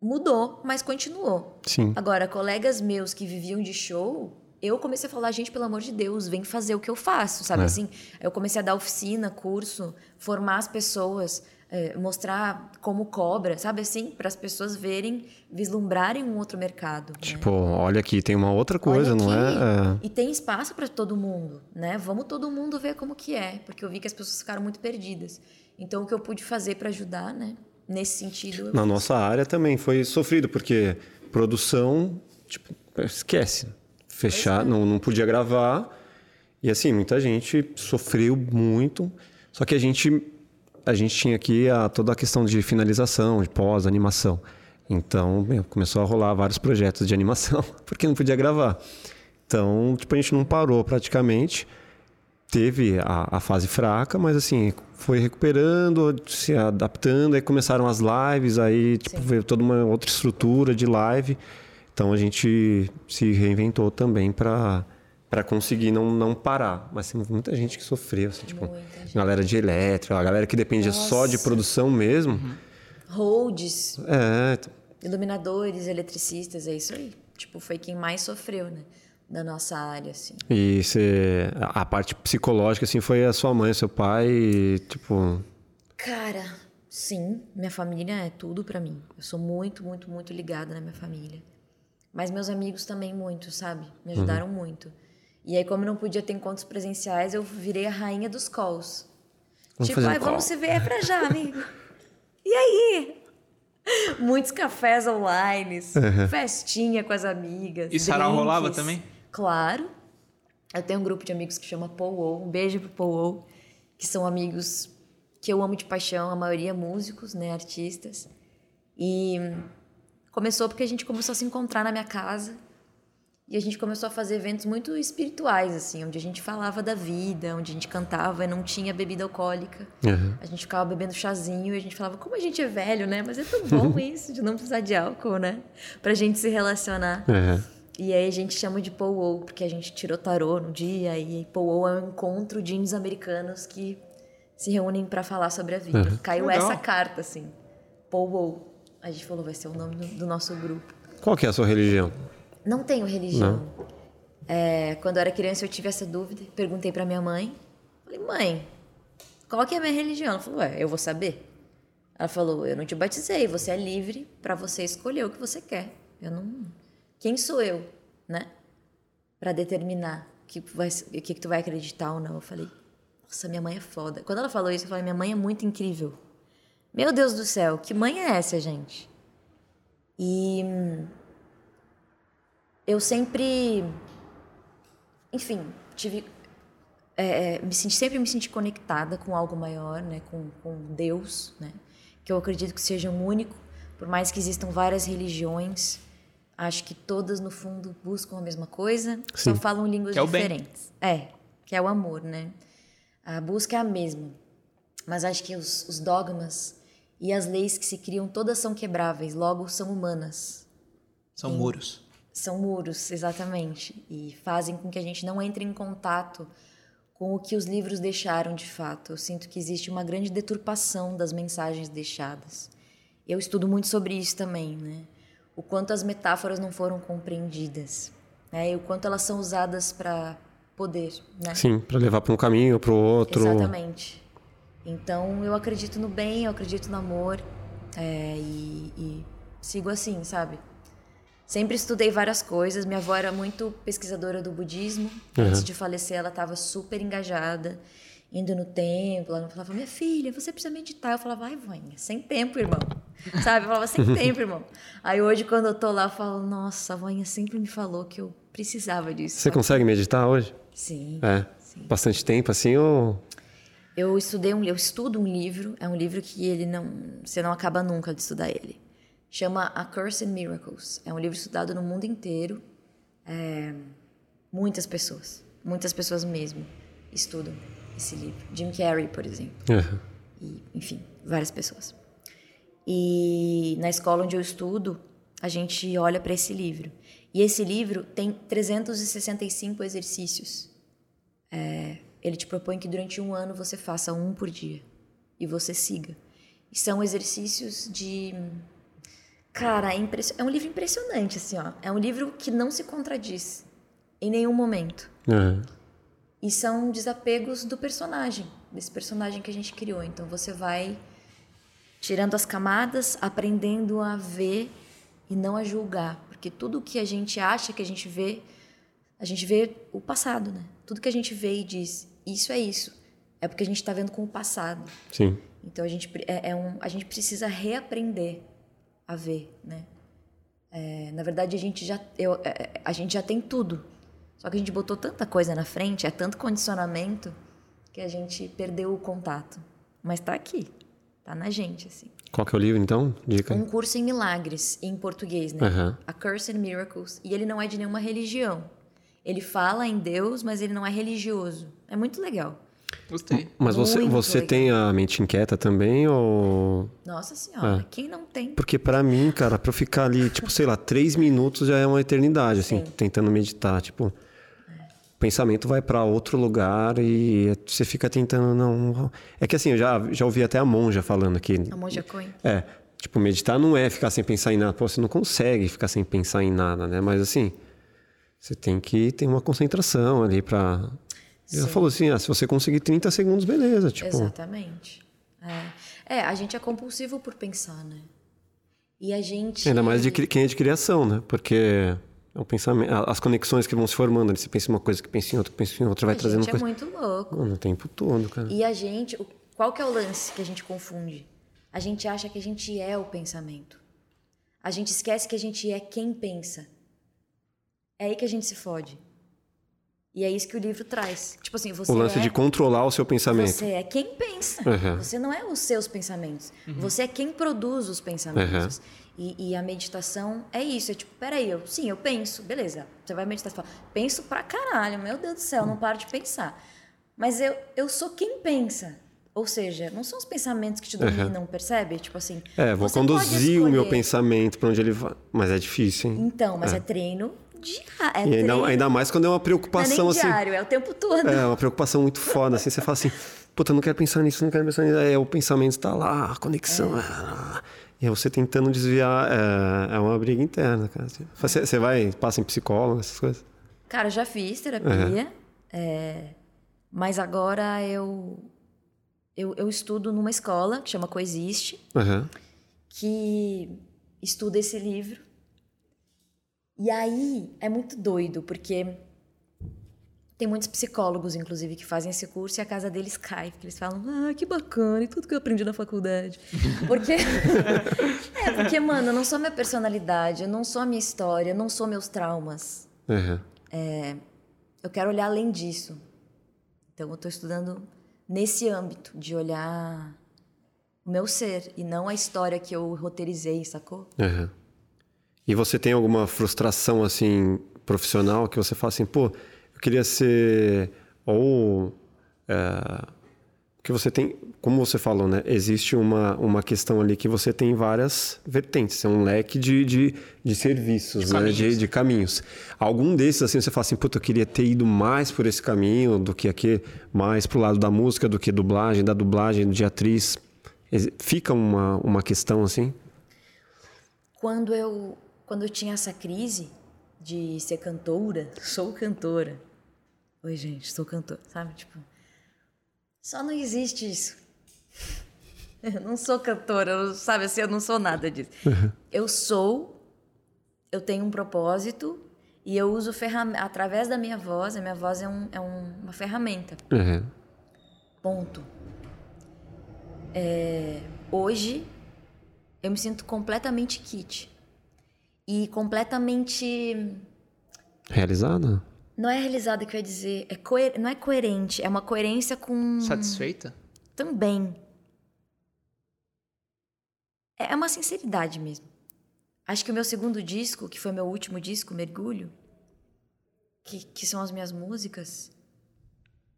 mudou, mas continuou. Sim. Agora, colegas meus que viviam de show, eu comecei a falar, gente, pelo amor de Deus, vem fazer o que eu faço, sabe É. assim? Eu comecei a dar oficina, curso, formar as pessoas, eh, mostrar como cobra, sabe assim? Para as pessoas verem, vislumbrarem um outro mercado. né? Tipo, olha aqui, tem uma outra coisa, não aqui, é? E tem espaço para todo mundo, né? Vamos todo mundo ver como que é, porque eu vi que as pessoas ficaram muito perdidas. Então, o que eu pude fazer para ajudar, né? Nesse sentido, Na nossa área também foi sofrido, porque produção, tipo, esquece. fechar, é. não, não podia gravar. E assim, muita gente sofreu muito. Só que a gente a gente tinha aqui a, toda a questão de finalização, de pós-animação. Então, meu, começou a rolar vários projetos de animação, porque não podia gravar. Então, tipo, a gente não parou praticamente. Teve a, a fase fraca, mas assim, foi recuperando, se adaptando, aí começaram as lives, aí tipo, veio toda uma outra estrutura de live. Então a gente se reinventou também para para conseguir não, não parar. Mas tem muita gente que sofreu, assim, tipo, galera de elétrica, a galera que dependia Nossa. só de produção mesmo. Uhum. Holds. É. Iluminadores, eletricistas, é isso aí. Tipo, foi quem mais sofreu, né? Da nossa área, assim. E você, a parte psicológica, assim, foi a sua mãe, seu pai, tipo... Cara, sim. Minha família é tudo para mim. Eu sou muito, muito, muito ligada na minha família. Mas meus amigos também muito, sabe? Me ajudaram uhum. muito. E aí, como não podia ter encontros presenciais, eu virei a rainha dos calls. Vamos tipo, um vamos se ver pra já, amigo. e aí? Muitos cafés online, uhum. festinha com as amigas. E sarau rolava também? Claro. Eu tenho um grupo de amigos que chama Paul Um beijo pro Paul que são amigos que eu amo de paixão, a maioria músicos, né, artistas. E começou porque a gente começou a se encontrar na minha casa e a gente começou a fazer eventos muito espirituais, assim, onde a gente falava da vida, onde a gente cantava e não tinha bebida alcoólica. Uhum. A gente ficava bebendo chazinho e a gente falava, como a gente é velho, né? Mas é tão bom isso, de não precisar de álcool, né? Pra gente se relacionar. Uhum. E aí a gente chama de Powwow, porque a gente tirou tarô no dia, e Powwow é um encontro de índios americanos que se reúnem para falar sobre a vida. Uhum. Caiu Legal. essa carta, assim, Powwow. A gente falou, vai ser o nome do, do nosso grupo. Qual que é a sua religião? Não tenho religião. É, quando eu era criança eu tive essa dúvida, perguntei para minha mãe, falei, mãe, qual que é a minha religião? Ela falou, ué, eu vou saber. Ela falou, eu não te batizei, você é livre para você escolher o que você quer. Eu não, quem sou eu, né, para determinar que vai, o que, que tu vai acreditar ou não? Eu falei, nossa, minha mãe é foda. Quando ela falou isso, eu falei, minha mãe é muito incrível. Meu Deus do céu, que mãe é essa, gente? E eu sempre, enfim, tive, é, é, me senti, sempre me senti conectada com algo maior, né, com, com Deus, né, que eu acredito que seja um único, por mais que existam várias religiões, acho que todas no fundo buscam a mesma coisa, Sim. só falam línguas é diferentes. É, que é o amor, né? A busca é a mesma, mas acho que os, os dogmas e as leis que se criam todas são quebráveis, logo são humanas. São e, muros. São muros, exatamente. E fazem com que a gente não entre em contato com o que os livros deixaram de fato. Eu sinto que existe uma grande deturpação das mensagens deixadas. Eu estudo muito sobre isso também, né? O quanto as metáforas não foram compreendidas, né? E o quanto elas são usadas para poder, né? Sim, para levar para um caminho ou para o outro. Exatamente. Então eu acredito no bem, eu acredito no amor é, e, e sigo assim, sabe? Sempre estudei várias coisas. Minha avó era muito pesquisadora do budismo. Uhum. Antes de falecer, ela estava super engajada, indo no templo. Ela falava: Minha filha, você precisa meditar. Eu falava: Ai, voinha, sem tempo, irmão. Sabe? Eu falava: Sem tempo, irmão. Aí hoje, quando eu tô lá, eu falo: Nossa, a voinha sempre me falou que eu precisava disso. Você sabe? consegue meditar hoje? Sim. É. Sim. Bastante tempo assim ou. Eu estudei um, eu estudo um livro, é um livro que ele não, você não acaba nunca de estudar ele chama A Curse in Miracles. É um livro estudado no mundo inteiro. É, muitas pessoas, muitas pessoas mesmo, estudam esse livro. Jim Carrey, por exemplo. Uhum. E, enfim, várias pessoas. E na escola onde eu estudo, a gente olha para esse livro. E esse livro tem 365 exercícios. É, ele te propõe que durante um ano você faça um por dia e você siga. E são exercícios de Cara, é, impress... é um livro impressionante, assim, ó. É um livro que não se contradiz em nenhum momento. Uhum. E são desapegos do personagem, desse personagem que a gente criou. Então você vai tirando as camadas, aprendendo a ver e não a julgar. Porque tudo que a gente acha que a gente vê, a gente vê o passado, né? Tudo que a gente vê e diz, isso é isso. É porque a gente está vendo com o passado. Sim. Então a gente, é, é um, a gente precisa reaprender a ver, né? É, na verdade, a gente já, eu, é, a gente já tem tudo. Só que a gente botou tanta coisa na frente, é tanto condicionamento, que a gente perdeu o contato. Mas tá aqui, tá na gente, assim. Qual que é o livro, então? Dica. Um curso em milagres, em português, né? Uhum. A Curse in Miracles. E ele não é de nenhuma religião. Ele fala em Deus, mas ele não é religioso. É muito legal. Gostei. Mas você, Muito você legal. tem a mente inquieta também ou... Nossa senhora, É. quem não tem? Porque pra mim, cara, pra eu ficar ali, tipo, sei lá, três minutos já é uma eternidade, assim, tentando meditar. Tipo, o pensamento vai pra outro lugar e você fica tentando, não. É que assim, eu já, já ouvi até a monja falando aqui. A Monja Coin. É, tipo, meditar não é ficar sem pensar em nada. Pô, você não consegue ficar sem pensar em nada, né? Mas assim, você tem que ter uma concentração ali Ela falou assim: ah, se você conseguir 30 segundos, beleza. Tipo, Exatamente. É. é, a gente é compulsivo por pensar, né? E a gente. Ainda mais de quem é de criação, né? Porque é um pensamento, as conexões que vão se formando, ali, você pensa em uma coisa, que pensa em outra, que pensa em outra, vai a trazendo gente é muito louco. Mano, o tempo todo, cara. E a gente. Qual que é o lance que a gente confunde? A gente acha que a gente é o pensamento. A gente esquece que a gente é quem pensa. É aí que a gente se fode. E é isso que o livro traz. Tipo assim, você O lance é, de controlar o seu pensamento. Você é quem pensa. Uhum. Você não é os seus pensamentos. Você é quem produz os pensamentos. E, e a meditação é isso. É tipo, peraí, eu, sim, eu penso. Beleza. Você vai meditar e fala, penso pra caralho. Meu Deus do céu, não paro de pensar. Mas eu, eu sou quem pensa. Ou seja, não são os pensamentos que te dominam, percebe? Tipo assim. É, vou conduzir o meu pensamento pra onde ele vai. Mas é difícil, hein? Então, mas é, treino diário. É ainda, ainda mais quando é uma não é preocupação nem assim. diário, é o tempo todo. É, uma preocupação muito foda, assim. Você fala assim, puta, eu não quero pensar nisso, não quero pensar nisso. Aí o pensamento tá lá, a conexão. ah, E você tentando desviar, é, é uma briga interna, cara. Você, você vai, passa em psicólogo, essas coisas? Cara, já fiz terapia, é, mas agora eu, eu, eu estudo numa escola que chama Coexiste, Aham. que estuda esse livro. E aí é muito doido, porque tem muitos psicólogos, inclusive, que fazem esse curso e a casa deles cai, porque eles falam, ah, que bacana, e tudo que eu aprendi na faculdade. Porque. é, porque, mano, eu não sou minha personalidade, eu não sou a minha história, eu não sou meus traumas. Aham. Eu quero olhar além disso. Então, eu estou estudando nesse âmbito de olhar o meu ser e não a história que eu roteirizei, sacou? Aham. E você tem alguma frustração, assim, profissional, que você fala assim, pô, eu queria ser. Ou. É, que você tem. Como você falou, né? Existe uma, uma questão ali que você tem várias vertentes, é um leque de, de, de serviços, De né? caminhos. De, de caminhos. Algum desses, assim, você fala assim, puta, eu queria ter ido mais por esse caminho do que aqui, mais pro lado da música do que dublagem, da dublagem, de atriz. Fica uma, uma questão assim? Quando eu, quando eu tinha essa crise de ser cantora, sou cantora. Oi, gente, sou cantora, sabe? Tipo, só não existe isso. Eu não sou cantora, eu- sabe assim, eu não sou nada disso. Eu sou, eu tenho um propósito e eu uso ferramenta através da minha voz. A minha voz é, um, é um- uma ferramenta. Aham. Ponto. É, hoje eu me sinto completamente kit. E completamente. Realizada? Não é realizada que eu ia dizer. É coer- não é coerente. É uma coerência com. Satisfeita? Também. É é uma sinceridade mesmo. Acho que o meu segundo disco, que foi meu último disco, Mergulho, que, que são as minhas músicas,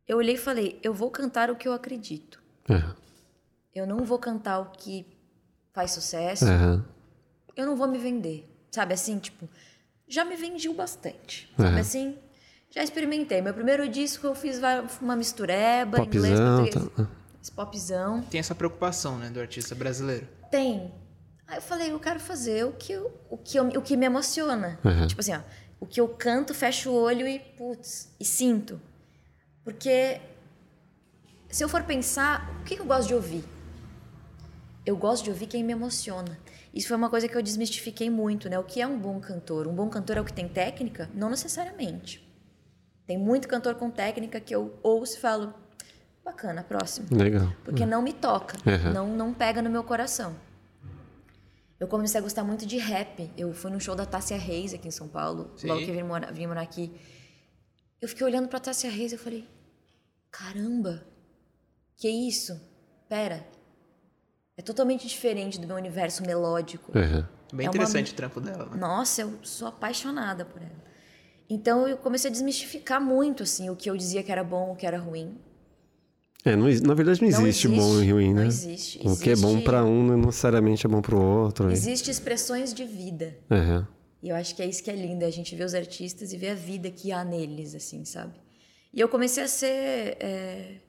eu olhei e falei: eu vou cantar o que eu acredito. Aham. Eu não vou cantar o que faz sucesso. Eu não vou me vender. Sabe assim, tipo, já me vendi o bastante. Sabe Aham. assim? Já experimentei. Meu primeiro disco eu fiz uma mistureba, inglês, Popzão, português. tá. Esse popzão. Tem essa preocupação, né, do artista brasileiro. Tem. Aí eu falei, eu quero fazer o que, eu, o que, eu- o que me emociona. Uhum. Tipo assim, ó, o que eu canto, fecho o olho e, putz, e sinto. Porque se eu for pensar, o que que eu gosto de ouvir? Eu gosto de ouvir quem me emociona. Isso foi uma coisa que eu desmistifiquei muito, né? O que é um bom cantor? Um bom cantor é o que tem técnica? Não necessariamente. Tem muito cantor com técnica que eu ouço e falo, bacana, próximo Legal. porque não me toca, Uhum. não, não pega no meu coração. Eu comecei a gostar muito de rap. Eu fui num show da Tássia Reis aqui em São Paulo, Sim. logo que eu vim morar, vim morar aqui. eu fiquei olhando pra Tássia Reis e falei, caramba, que isso? Pera, é totalmente diferente do meu universo melódico. Uhum. Bem é interessante uma... o trampo dela. Né? Nossa, eu sou apaixonada por ela. Então eu comecei a desmistificar muito assim o que eu dizia que era bom, o que era ruim. É, não, na verdade não, não existe, bom e ruim, né? Não existe. O que é bom para um não necessariamente é bom para o outro. Existem expressões de vida. Uhum. E eu acho que é isso que é lindo, é a gente ver os artistas e ver a vida que há neles, assim, sabe? E eu comecei a ser é,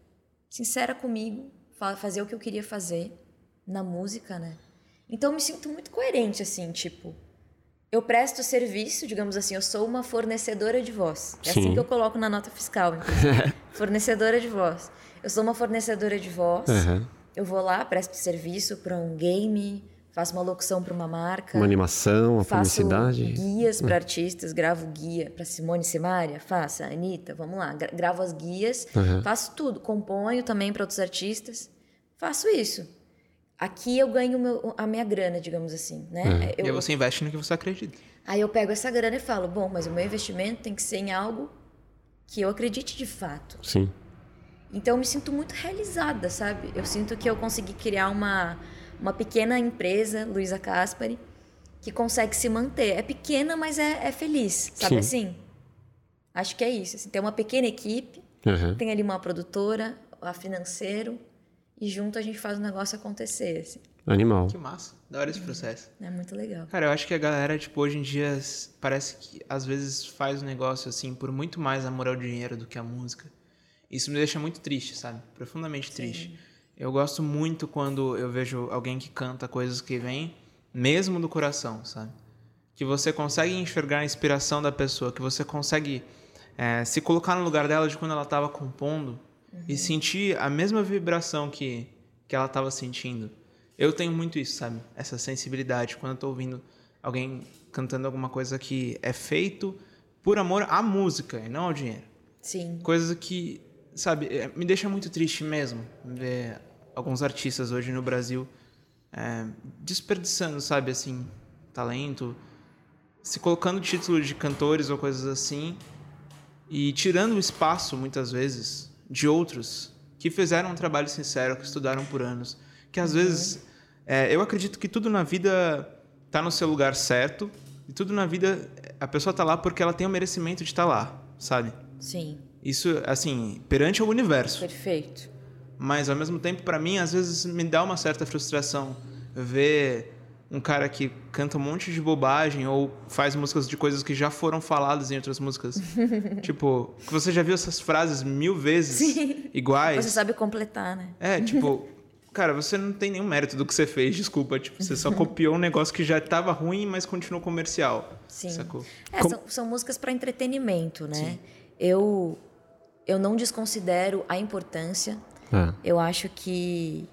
sincera comigo, fazer o que eu queria fazer na música, né? Então eu me sinto muito coerente, assim, tipo, eu presto serviço, digamos assim, eu sou uma fornecedora de voz. É assim Sim. assim que eu coloco na nota fiscal, fornecedora de voz. Eu sou uma fornecedora de voz. Uhum. Eu vou lá, presto serviço para um game, faço uma locução para uma marca. Uma animação, uma faço publicidade. guias para artistas, gravo guia para Simone Simaria, faça, Anitta, vamos lá. Gravo as guias, uhum. faço tudo. Componho também para outros artistas. Faço isso. Aqui eu ganho meu, a minha grana, digamos assim, né? Uhum. Eu, e aí você investe no que você acredita. Aí eu pego essa grana e falo, bom, mas o meu investimento tem que ser em algo que eu acredite de fato. Sim. Então eu me sinto muito realizada, sabe? Eu sinto que eu consegui criar uma, uma pequena empresa, Luísa Caspari, que consegue se manter. É pequena, mas é, é feliz, sabe Sim. assim? Acho que é isso. Assim, tem uma pequena equipe, uhum. tem ali uma produtora, a financeiro, e junto a gente faz o negócio acontecer. Assim. Animal. Que massa. Da hora esse processo. É muito legal. Cara, eu acho que a galera, tipo, hoje em dia parece que às vezes faz o negócio assim por muito mais amor ao dinheiro do que a música. Isso me deixa muito triste, sabe? Profundamente Sim. triste. Eu gosto muito quando eu vejo alguém que canta coisas que vêm mesmo do coração, sabe? Que você consegue enxergar a inspiração da pessoa, que você consegue é, se colocar no lugar dela de quando ela estava compondo uhum. e sentir a mesma vibração que, que ela estava sentindo. Eu tenho muito isso, sabe? Essa sensibilidade quando eu tô ouvindo alguém cantando alguma coisa que é feito por amor à música e não ao dinheiro. Sim. Coisas que sabe, é, me deixa muito triste mesmo ver alguns artistas hoje no Brasil é, desperdiçando, sabe, assim, talento, se colocando título de cantores ou coisas assim e tirando o espaço, muitas vezes, de outros que fizeram um trabalho sincero, que estudaram por anos, que às vezes é, eu acredito que tudo na vida está no seu lugar certo e tudo na vida a pessoa está lá porque ela tem o merecimento de estar tá lá, sabe? Sim. Isso, assim, perante o universo. Perfeito. Mas, ao mesmo tempo, para mim, às vezes me dá uma certa frustração ver um cara que canta um monte de bobagem ou faz músicas de coisas que já foram faladas em outras músicas. tipo, que você já viu essas frases mil vezes Sim. iguais. Você sabe completar, né? É, tipo, cara, você não tem nenhum mérito do que você fez, desculpa. Tipo, você só copiou um negócio que já estava ruim, mas continuou comercial. Sim. Sacou? É, são, são, músicas para entretenimento, né? Sim. Eu eu não desconsidero a importância. É. Eu acho que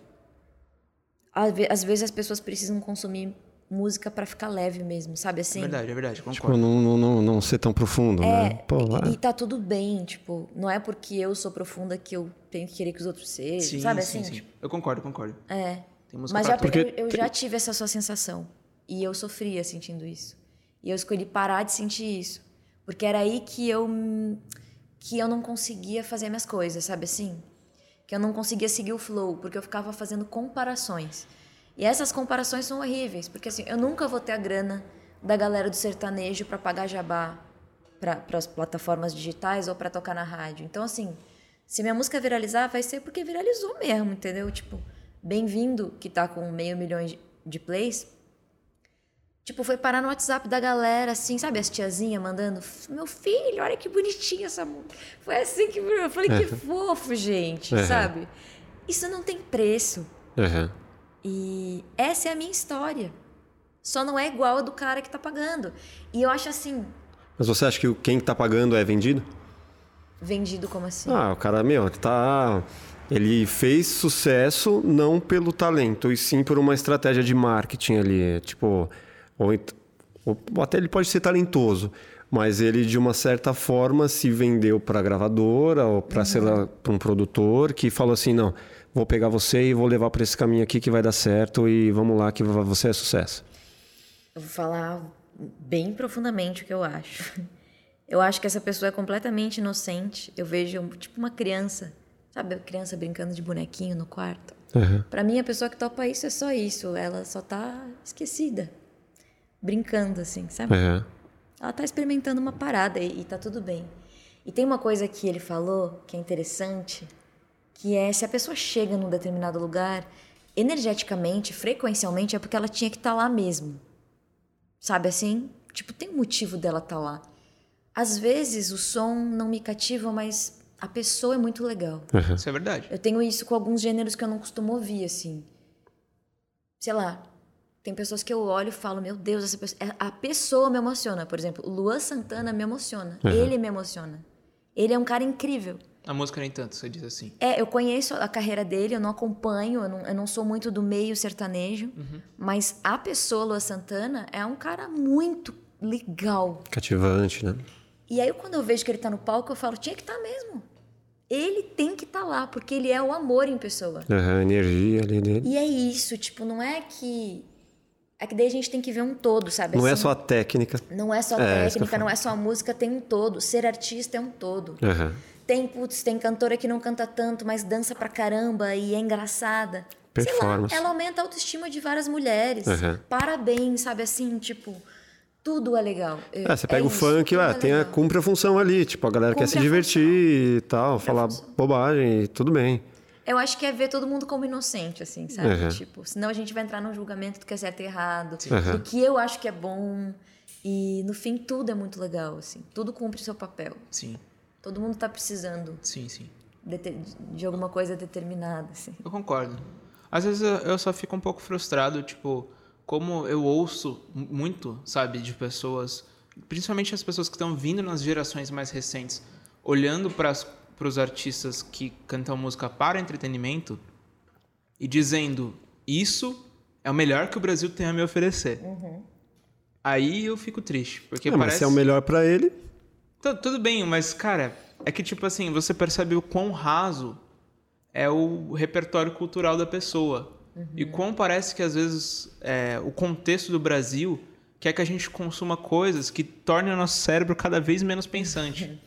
às vezes as pessoas precisam consumir música para ficar leve mesmo, sabe assim? É verdade, é verdade, concordo. Tipo, não, não, não ser tão profundo, é, né? Pô, e, e tá tudo bem, tipo, não é porque eu sou profunda que eu tenho que querer que os outros sejam, sim, sabe sim, assim? Sim. Tipo, eu concordo, concordo. É. Mas já, porque... eu, eu já tive essa sua sensação e eu sofria sentindo isso. E eu escolhi parar de sentir isso, porque era aí que eu que eu não conseguia fazer minhas coisas, sabe assim? Que eu não conseguia seguir o flow, porque eu ficava fazendo comparações. E essas comparações são horríveis, porque assim, eu nunca vou ter a grana da galera do sertanejo para pagar jabá para as plataformas digitais ou para tocar na rádio. Então, assim, se minha música viralizar, vai ser porque viralizou mesmo, entendeu? Tipo, Bem-vindo, que tá com meio milhão de plays, Tipo, foi parar no WhatsApp da galera, assim, sabe? As tiazinhas mandando, meu filho, olha que bonitinha essa. Foi assim que eu falei, que fofo, gente, uhum. sabe? Isso não tem preço. Uhum. E essa é a minha história. Só não é igual a do cara que tá pagando. E eu acho assim. Mas você acha que quem tá pagando é vendido? Vendido como assim? Ah, o cara, meu, tá. Ele fez sucesso não pelo talento, e sim por uma estratégia de marketing ali. Tipo, ou, ou até ele pode ser talentoso, mas ele de uma certa forma se vendeu para a gravadora ou para uhum. um produtor que falou assim, não, vou pegar você e vou levar para esse caminho aqui que vai dar certo e vamos lá que você é sucesso. Eu vou falar bem profundamente o que eu acho. Eu acho que essa pessoa é completamente inocente. Eu vejo tipo uma criança, sabe, a criança brincando de bonequinho no quarto. Uhum. Para mim, a pessoa que topa isso é só isso. Ela só tá esquecida, brincando assim, sabe? Uhum. Ela tá experimentando uma parada e, e tá tudo bem. E tem uma coisa que ele falou que é interessante, que é se a pessoa chega num determinado lugar, energeticamente, frequencialmente, é porque ela tinha que estar tá lá mesmo. Sabe assim? Tipo, tem um motivo dela estar tá lá. Às vezes o som não me cativa, mas a pessoa é muito legal. Uhum. Isso é verdade. Eu tenho isso com alguns gêneros que eu não costumo ouvir, assim. Sei lá, tem pessoas que eu olho e falo, meu Deus, essa pessoa... É, a pessoa me emociona. Por exemplo, Luan Santana me emociona. Uhum. Ele me emociona. Ele é um cara incrível. A música nem tanto, você diz assim. É, eu conheço a carreira dele, eu não acompanho, eu não, eu não sou muito do meio sertanejo, uhum. mas a pessoa, Lua Santana, é um cara muito legal. Cativante, né? E aí, quando eu vejo que ele tá no palco, eu falo, tinha que estar tá mesmo. Ele tem que estar tá lá, porque ele é o amor em pessoa. Uhum, a energia ali dele. E é isso, tipo, não é que é que daí a gente tem que ver um todo, sabe? Não é assim, é só a técnica. Não é só a é, técnica, não é só a música, tem um todo. Ser artista é um todo. Uhum. Tem, putz, tem cantora que não canta tanto, mas dança pra caramba e é engraçada. Performance. Lá, ela aumenta a autoestima de várias mulheres. Uhum. Parabéns, sabe assim, tipo, tudo é legal. É, você pega é o isso, funk, lá, é tem a, cumpre a função ali. Tipo, a galera cumpre quer se divertir e tal, cumpre falar bobagem e tudo bem. Eu acho que é ver todo mundo como inocente, assim, sabe? Uhum. Tipo, senão a gente vai entrar num julgamento do que é certo e errado, uhum. do que eu acho que é bom. E no fim tudo é muito legal, assim. Tudo cumpre o seu papel. Sim. Todo mundo tá precisando. Sim, sim. De, de alguma coisa determinada, assim. Eu concordo. Às vezes eu só fico um pouco frustrado, tipo, como eu ouço muito, sabe, de pessoas, principalmente as pessoas que estão vindo nas gerações mais recentes, olhando para as para os artistas que cantam música para entretenimento e dizendo isso é o melhor que o Brasil tem a me oferecer. Uhum. Aí eu fico triste, porque não, parece... Mas se é o melhor para ele... tudo bem, mas, cara, é que, tipo assim, você percebe o quão raso é o repertório cultural da pessoa. Uhum. E quão parece que, às vezes, é, o contexto do Brasil quer que a gente consuma coisas que tornem o nosso cérebro cada vez menos pensante.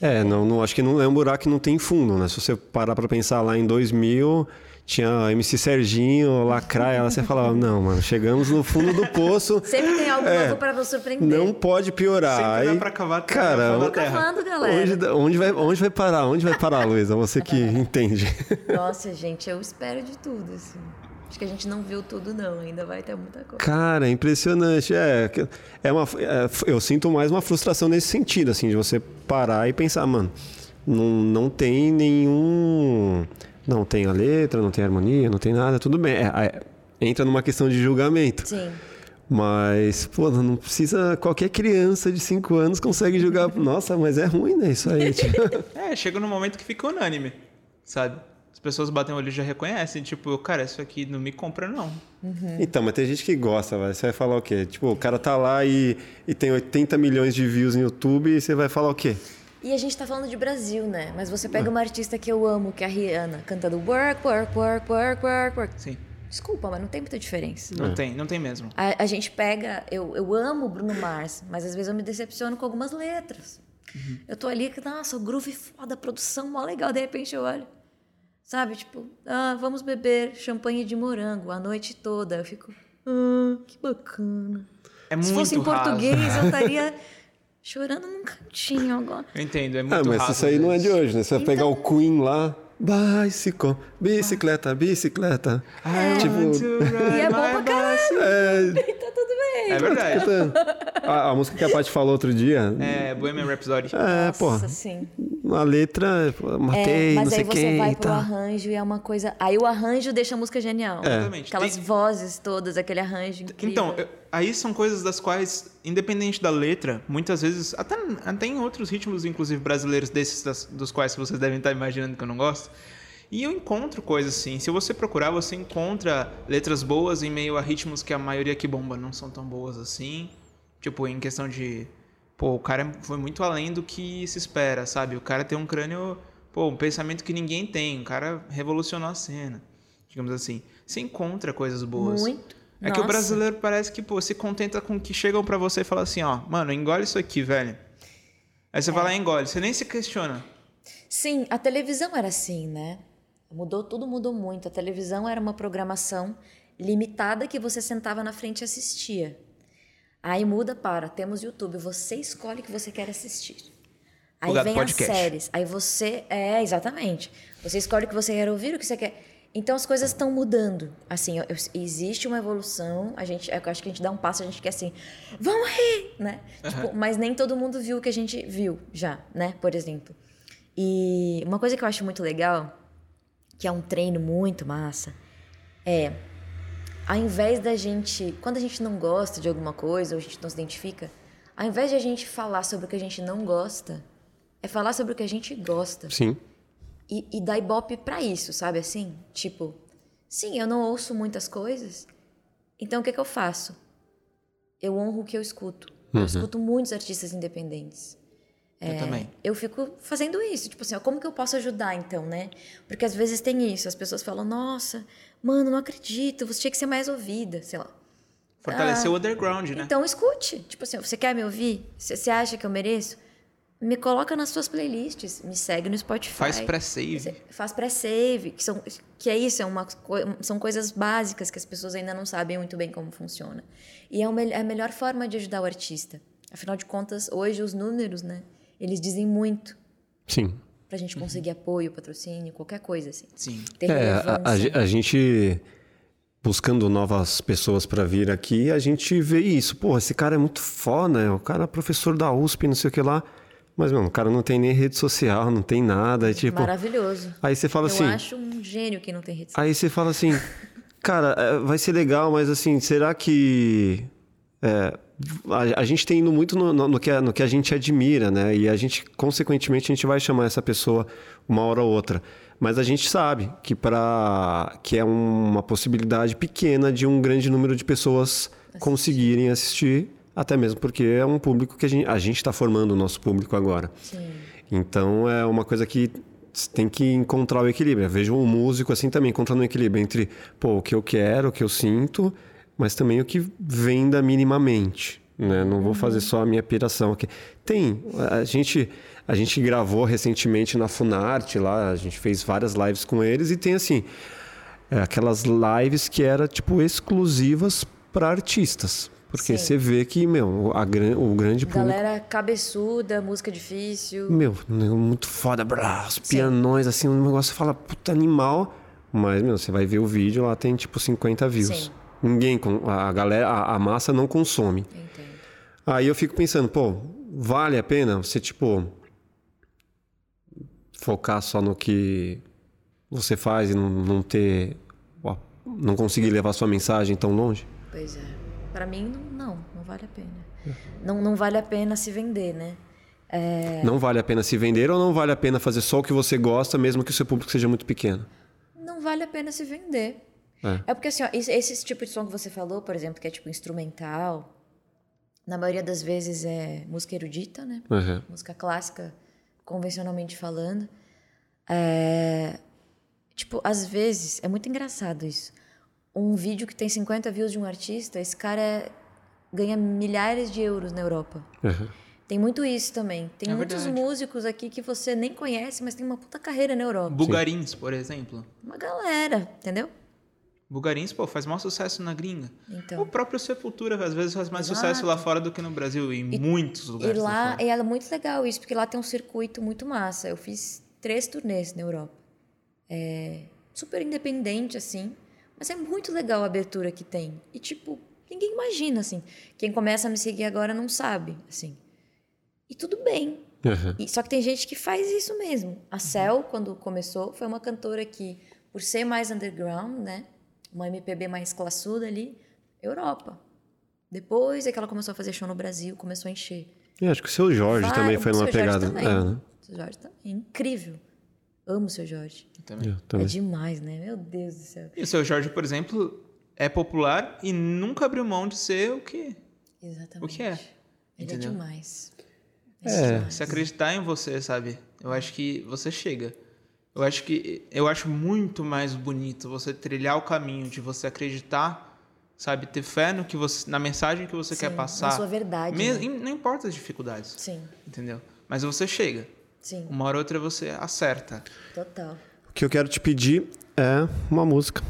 É, não, não, acho que não é um buraco que não tem fundo, né? Se você parar para pensar lá em 2000, tinha MC Serginho, Lacraia, ela você falava, não, mano, chegamos no fundo do poço. Sempre tem algo é, novo para nos surpreender. Não pode piorar. Sempre dá pra cavar cara, da terra. Cavando, galera. Onde, onde, vai, onde vai parar? Onde vai parar, Luísa? Você que entende. Nossa, gente, eu espero de tudo, assim. Acho que a gente não viu tudo, não. Ainda vai ter muita coisa. Cara, é impressionante. É, é uma, é, eu sinto mais uma frustração nesse sentido, assim, de você parar e pensar, mano, não, não tem nenhum. Não tem a letra, não tem a harmonia, não tem nada, tudo bem. É, é, entra numa questão de julgamento. Sim. Mas, pô, não precisa. Qualquer criança de 5 anos consegue julgar. Nossa, mas é ruim, né? Isso aí. Tipo... é, chega num momento que fica unânime, sabe? As pessoas batem o olho e já reconhecem. Tipo, cara, isso aqui não me compra, não. Uhum. Então, mas tem gente que gosta, vai. Você vai falar o quê? Tipo, o cara tá lá e, e tem 80 milhões de views no YouTube e você vai falar o quê? E a gente tá falando de Brasil, né? Mas você pega uma artista que eu amo, que é a Rihanna, cantando work, work, work, work, work, work. Sim. Desculpa, mas não tem muita diferença. Não é. tem, não tem mesmo. A, a, gente pega. Eu, eu amo o Bruno Mars, mas às vezes eu me decepciono com algumas letras. Uhum. Eu tô ali, nossa, o groove foda, a produção mó legal. De repente eu olho. Sabe, tipo, ah, vamos beber champanhe de morango a noite toda. Eu fico, ah, que bacana. É muito Se fosse em português, eu estaria chorando num cantinho agora. Eu entendo, é muito Ah, mas raso, isso aí não é de hoje, né? Você vai então... pegar o Queen lá, Bicycle, bicicleta, bicicleta. É. Tipo... E é bom pra caralho. É... Então tudo bem. É verdade. A, a música que a Paty falou outro dia. É, Bohemian Rhapsody. É, pô. Nossa, sim. A letra, matei, é, mas não sei aí você quem. vai pro tá. arranjo e é uma coisa. Aí o arranjo deixa a música genial. É. Aquelas Tem... vozes todas, aquele arranjo incrível. Então, aí são coisas das quais, independente da letra, muitas vezes, até, até em outros ritmos, inclusive brasileiros, desses das, dos quais vocês devem estar imaginando que eu não gosto. E eu encontro coisas assim. Se você procurar, você encontra letras boas em meio a ritmos que a maioria que bomba não são tão boas assim. Tipo, em questão de. Pô, o cara foi muito além do que se espera, sabe? O cara tem um crânio. Pô, um pensamento que ninguém tem. O cara revolucionou a cena. Digamos assim. Você encontra coisas boas. Muito. É Nossa. que o brasileiro parece que, pô, se contenta com o que chegam para você e falam assim, ó, mano, engole isso aqui, velho. Aí você É. vai lá e engole, você nem se questiona. Sim, a televisão era assim, né? Mudou, tudo mudou muito. A televisão era uma programação limitada que você sentava na frente e assistia. Aí muda para, temos YouTube, você escolhe o que você quer assistir. Aí vem Podcast. as séries. Aí você, é, exatamente. Você escolhe o que você quer ouvir, o que você quer. Então as coisas estão mudando. Assim, eu- eu- existe uma evolução, a gente, eu acho que a gente dá um passo, a gente quer assim, vamos rir, né? Tipo, mas nem todo mundo viu o que a gente viu já, né? Por exemplo. E uma coisa que eu acho muito legal, que é um treino muito massa, é ao invés da gente, quando a gente não gosta de alguma coisa ou a gente não se identifica, ao invés de a gente falar sobre o que a gente não gosta, é falar sobre o que a gente gosta Sim. E, e dar ibope pra isso, sabe assim? Tipo, sim, eu não ouço muitas coisas, então o que, que eu faço? Eu honro o que eu escuto. Eu escuto muitos artistas independentes. Eu também. Eu fico fazendo isso, tipo assim, ó, como que eu posso ajudar então, né? Porque às vezes tem isso, as pessoas falam, nossa, mano, não acredito, você tinha que ser mais ouvida, sei lá. Fortalecer Ah, o underground, né? Então escute, tipo assim, ó, você quer me ouvir? Você acha que eu mereço? Me coloca nas suas playlists, me segue no Spotify. Faz pré-save. Faz pré-save, que, são, que é isso, é uma, são coisas básicas que as pessoas ainda não sabem muito bem como funciona. E é é a melhor forma de ajudar o artista. Afinal de contas, hoje os números, né, eles dizem muito Sim. pra gente conseguir apoio, patrocínio, qualquer coisa assim. Sim. Ter É, a, ge- a gente buscando novas pessoas para vir aqui, a gente vê isso. Pô, esse cara é muito foda, o cara é professor da USP, não sei o que lá. Mas, mano, o cara não tem nem rede social, não tem nada. é tipo, Maravilhoso. aí você fala eu assim. acho um gênio que não tem rede social. Aí você fala assim, cara, é, vai ser legal, mas assim, será que. é, a, a gente tem indo muito no, no- no que, a- no que a gente admira, né? E a gente, consequentemente, a gente vai chamar essa pessoa uma hora ou outra. Mas a gente sabe que para que é uma possibilidade pequena de um grande número de pessoas conseguirem assistir, até mesmo porque é um público que a gente está formando o nosso público agora. Sim. Então é uma coisa que tem que encontrar o equilíbrio. Vejo um músico assim também encontrando um equilíbrio entre pô, o que eu quero, o que eu sinto, mas também o que venda minimamente. Né? Não vou fazer só a minha piração aqui. Tem, a gente, a gente gravou recentemente na Funarte lá, a gente fez várias lives com eles e tem assim, é, aquelas lives que era tipo exclusivas para artistas. Porque Sim. você vê que, meu, a, gran- o grande público Galera cabeçuda, música difícil. meu, muito foda, brá, os pianões, assim, um negócio fala, puta animal. Mas, meu, você vai ver o vídeo, lá tem tipo 50 views. Sim. Ninguém, a galera, a, a massa não consome. Entendo. Aí eu fico pensando, pô, vale a pena você, tipo, focar só no que você faz e não, não ter. não conseguir levar sua mensagem tão longe? Pois é. Pra mim, não, não, não vale a pena. Não, não vale a pena se vender, né? É, Não vale a pena se vender ou não vale a pena fazer só o que você gosta, mesmo que o seu público seja muito pequeno? não vale a pena se vender. É. É porque assim, ó, esse, esse tipo de som que você falou, por exemplo, que é tipo instrumental, na maioria das vezes é música erudita, né? Uhum. Música clássica, convencionalmente falando. É, Tipo, às vezes, é muito engraçado isso. Um vídeo que tem 50 views de um artista, esse cara é- ganha milhares de euros na Europa. Uhum. Tem muito isso também. Tem É muitos verdade. músicos aqui que você nem conhece, mas tem uma puta carreira na Europa. Bugarins, por exemplo. Uma galera, entendeu? Bugarins, pô, faz maior sucesso na gringa. Então. O próprio Sepultura, às vezes, faz mais Exato. sucesso lá fora do que no Brasil, em muitos E lugares. lá, fora. e é muito legal isso, porque lá tem um circuito muito massa. Eu fiz três turnês na Europa. É super independente, assim. Mas é muito legal a abertura que tem. E, tipo, ninguém imagina, assim. Quem começa a me seguir agora não sabe, assim. E tudo bem. Uhum. E- só que tem gente que faz isso mesmo. A Cel, quando começou, foi uma cantora que, por ser mais underground, né? Uma MPB mais classuda ali, Europa. Depois é que ela começou a fazer show no Brasil, começou a encher. Eu acho que o seu Jorge Vai, também foi Jorge pegada. Também. É, né? O seu Jorge também. Incrível. Amo o seu Jorge. Também. Eu É também. demais, né? Meu Deus do céu. E o seu Jorge, por exemplo, é popular e nunca abriu mão de ser o que, Exatamente. o que é. Ele Entendeu? é demais. É. demais. Se acreditar em você, sabe? Eu acho que você chega. Eu acho que eu acho muito mais bonito você trilhar o caminho de você acreditar, sabe, ter fé no que você, na mensagem que você Sim, quer na passar. sua verdade, Me- né? Não importa as dificuldades. Sim. Entendeu? mas você chega. Sim. Uma hora ou outra você acerta. Total. O que eu quero te pedir é uma música.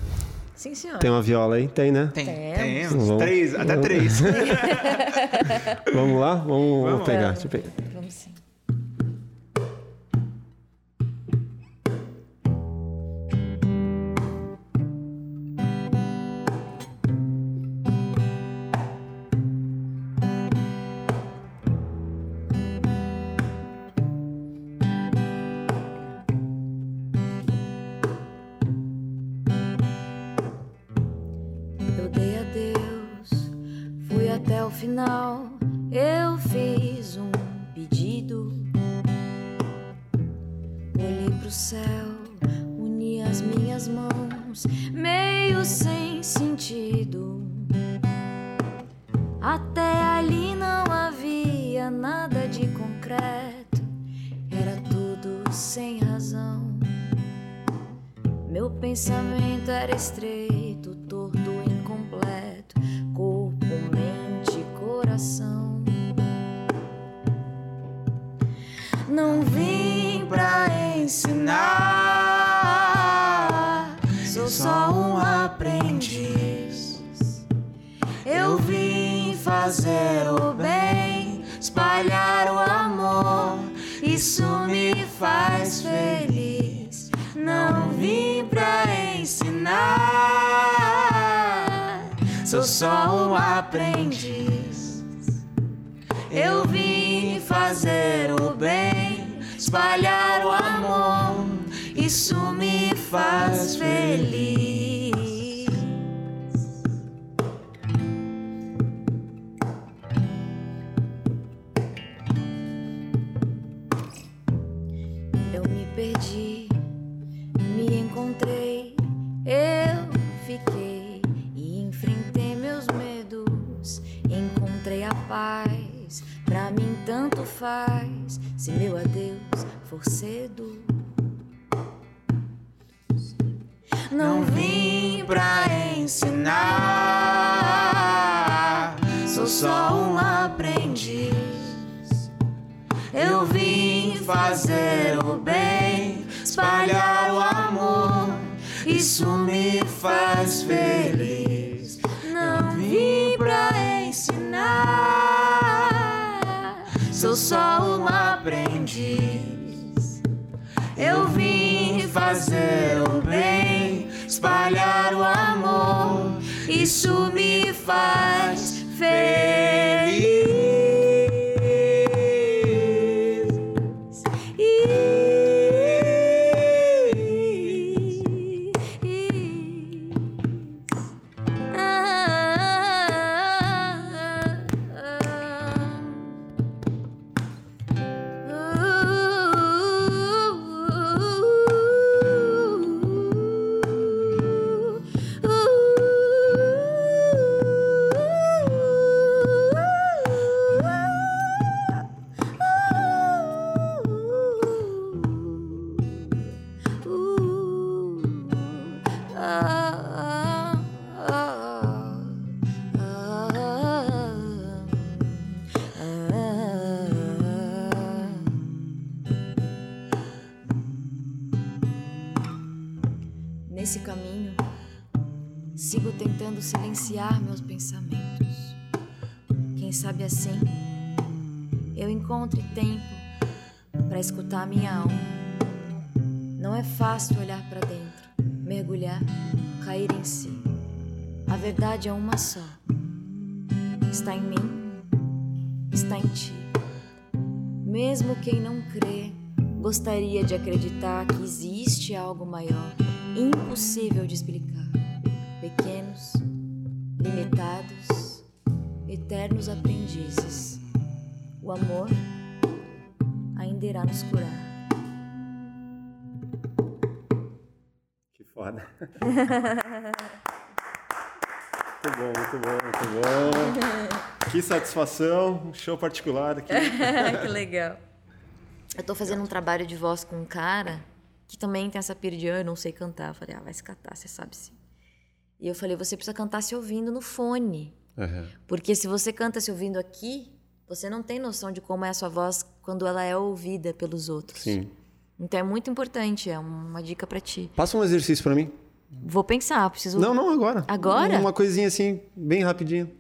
Sim, senhor. Tem uma viola aí? Tem, né? Tem, tem uns Vamos. três, até três. Vamos lá? Vamos, Vamos. pegar. Deixa eu pegar. Eu vim fazer o bem, espalhar o amor, isso me faz feliz. Meu adeus for cedo, não vim pra ensinar, sou só um aprendiz. Eu vim fazer o bem, espalhar o amor, isso me faz feliz. Não vim pra ensinar, sou só um aprendiz. Eu vim fazer o bem, espalhar o amor, isso me faz feliz. Quem não crê, gostaria de acreditar que existe algo maior, impossível de explicar. Pequenos, limitados, eternos aprendizes. O amor ainda irá nos curar. Que foda. muito bom, muito bom, muito bom. Que satisfação, um show particular aqui. que legal. Eu tô fazendo um trabalho de voz com um cara que também tem essa pira de "Ah, eu não sei cantar. Eu falei, ah, vai se catar, você sabe sim. E eu falei, você precisa cantar se ouvindo no fone. Uhum. Porque se você canta se ouvindo aqui, você não tem noção de como é a sua voz quando ela é ouvida pelos outros. Sim. Então é muito importante, é uma dica para ti. Passa um exercício para mim. Vou pensar, preciso. Não, não, agora. Agora? Uma coisinha assim, bem rapidinho.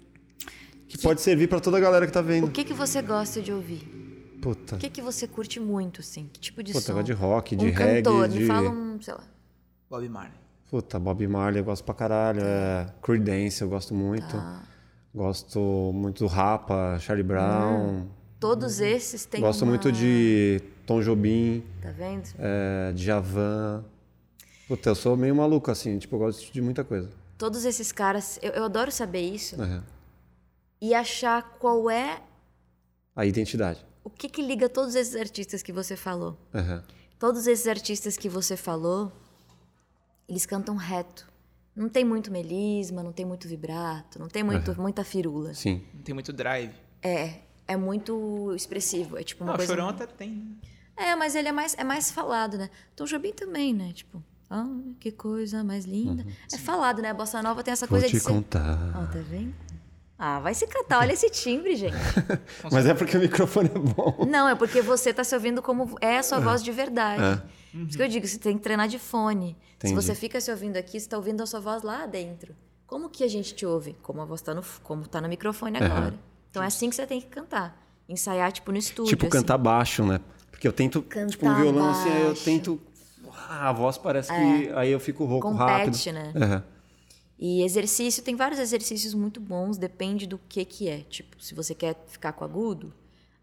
Que, que... pode servir para toda a galera que tá vendo. O que que você gosta de ouvir? Puta. O que que você curte muito, assim? Que tipo de Puta, som? de rock, de um reggae. Cantor, de... me fala um, sei lá. Bob Marley. Puta, Bob Marley eu gosto pra caralho. É, Creedence eu gosto muito. Tá. Gosto muito do Rapa, Charlie Brown. Hum. Todos esses têm Gosto uma... muito de Tom Jobim. Tá vendo? É, Djavan. Puta, eu sou meio maluco, assim. Tipo, eu gosto de muita coisa. Todos esses caras... Eu, eu adoro saber isso. Uhum. E achar qual é... A identidade. O que que liga todos esses artistas que você falou? Uhum. Todos esses artistas que você falou, eles cantam reto. Não tem muito melisma, não tem muito vibrato, não tem muito, Uhum. muita firula. Sim. Não tem muito drive. É, é muito expressivo. É tipo uma Não, o coisa. Chorão até tem, né? É, mas ele é mais, é mais falado, né? Tom Jobim também, né? Tipo, ah, que coisa mais linda. É falado, né? A bossa nova tem essa Uhum. Vou coisa te de ser. contar. Ó, tá vendo? Ah, vai se catar. Olha esse timbre, gente. Mas é porque o microfone é bom. Não, é porque você tá se ouvindo como é a sua voz de verdade. É. Por isso que eu digo, você tem que treinar de fone. Se Entendi. você fica se ouvindo aqui, você tá ouvindo a sua voz lá dentro. Como que a gente te ouve? Como a voz tá no, como tá no microfone agora. Então é assim que você tem que cantar. Ensaiar, tipo, no estúdio. Tipo, assim. cantar baixo, né? Porque eu tento, Cantar tipo, um violão assim, aí eu baixo. tento... Ah, a voz parece que... Aí eu fico rouco Compete, rápido. né? Uhum. E exercício, tem vários exercícios muito bons, depende do que que é. Tipo, se você quer ficar com agudo,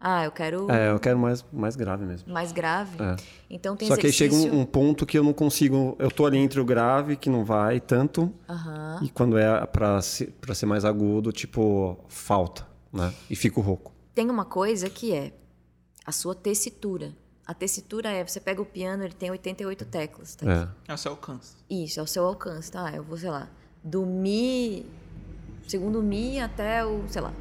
ah, eu quero É, eu quero mais, mais grave mesmo. mais grave. É. Então tem Só que aí chega exercício... um, um ponto que eu não consigo... Eu tô ali entre o grave, que não vai tanto, e quando é pra ser, pra ser mais agudo, tipo, falta, né? E fico rouco. Tem uma coisa que é a sua tessitura. A tessitura é, você pega o piano, ele tem 88 teclas, tá? É. É o seu alcance. Isso, é o seu alcance, tá? Eu vou, sei lá, do Mi, segundo Mi até o, sei lá,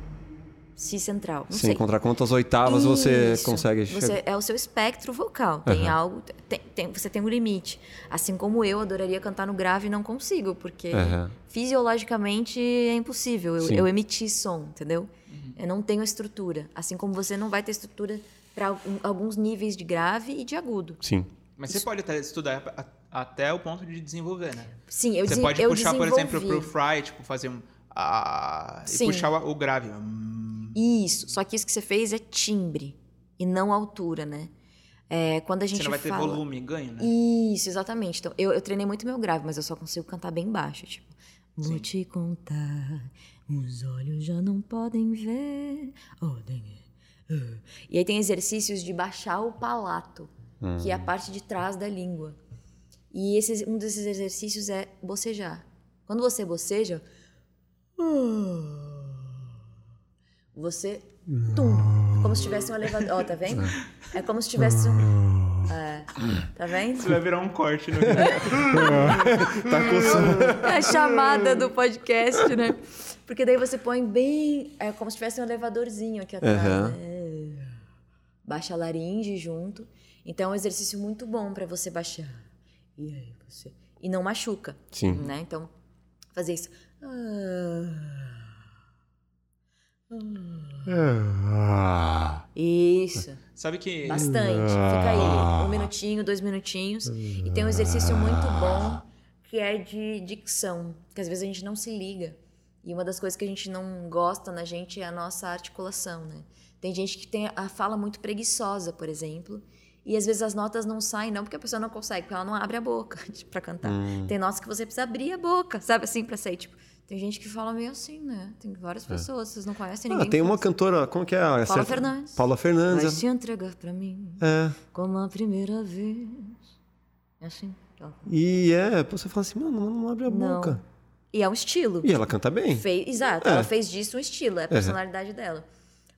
Si central. Não Sem sei. contar quantas oitavas você Isso. consegue Você é o seu espectro vocal. Tem Aham. algo. Tem, tem- você tem um limite. Assim como eu adoraria cantar no grave e não consigo, porque Aham. fisiologicamente é impossível eu, eu emitir som, entendeu? Eu não tenho estrutura. Assim como você não vai ter estrutura para alguns níveis de grave e de agudo. Sim. Mas você pode até estudar até o ponto de desenvolver, né? Sim, eu você pode eu puxar, por exemplo, desenvolvi. pro fry, tipo, fazer um. Ah, e Sim. puxar o, o grave. Hum, Isso. Só que isso que você fez é timbre e não altura, né? É, quando a gente Você não vai ter fala... volume, ganho, né? Isso, exatamente. Então, eu, eu treinei muito meu grave, mas eu só consigo cantar bem baixo. Tipo, vou te contar, os olhos já não podem ver. Oh. Uh. E aí tem exercícios de baixar o palato, que é a parte de trás da língua. E esse, um desses exercícios é bocejar. Quando você boceja, você. Tum, é como se tivesse um elevador. Ó, tá vendo? É como se tivesse um. É, tá vendo? Isso vai virar um corte no Tá coçando. É a chamada do podcast, né? Porque daí você põe bem. É como se tivesse um elevadorzinho aqui atrás. Aham. né? Baixa a laringe junto. Então é um exercício muito bom pra você baixar. E aí você. E não machuca. Sim. Né? Então, fazer isso. Ah. Isso. Sabe que. Bastante. Fica aí. Um minutinho, dois minutinhos. E tem um exercício muito bom que é de dicção. Que às vezes a gente não se liga. E uma das coisas que a gente não gosta na gente é a nossa articulação, né? Tem gente que tem a fala muito preguiçosa, por exemplo. E às vezes as notas não saem, não porque a pessoa não consegue, porque ela não abre a boca pra cantar. Tem notas que você precisa abrir a boca, sabe assim, pra sair. Tipo, tem gente que fala meio assim, né? Tem várias pessoas, vocês não conhecem Ah, ninguém. tem que uma cantora, como que é? Paula certa- Fernandes. Paula Fernandes. Vai se entregar pra mim É. como a primeira vez. É assim. E é, você fala assim, mano, não abre a Não. boca. E é um estilo. E ela canta bem. Fez, exato, É. ela fez disso um estilo, é a personalidade dela.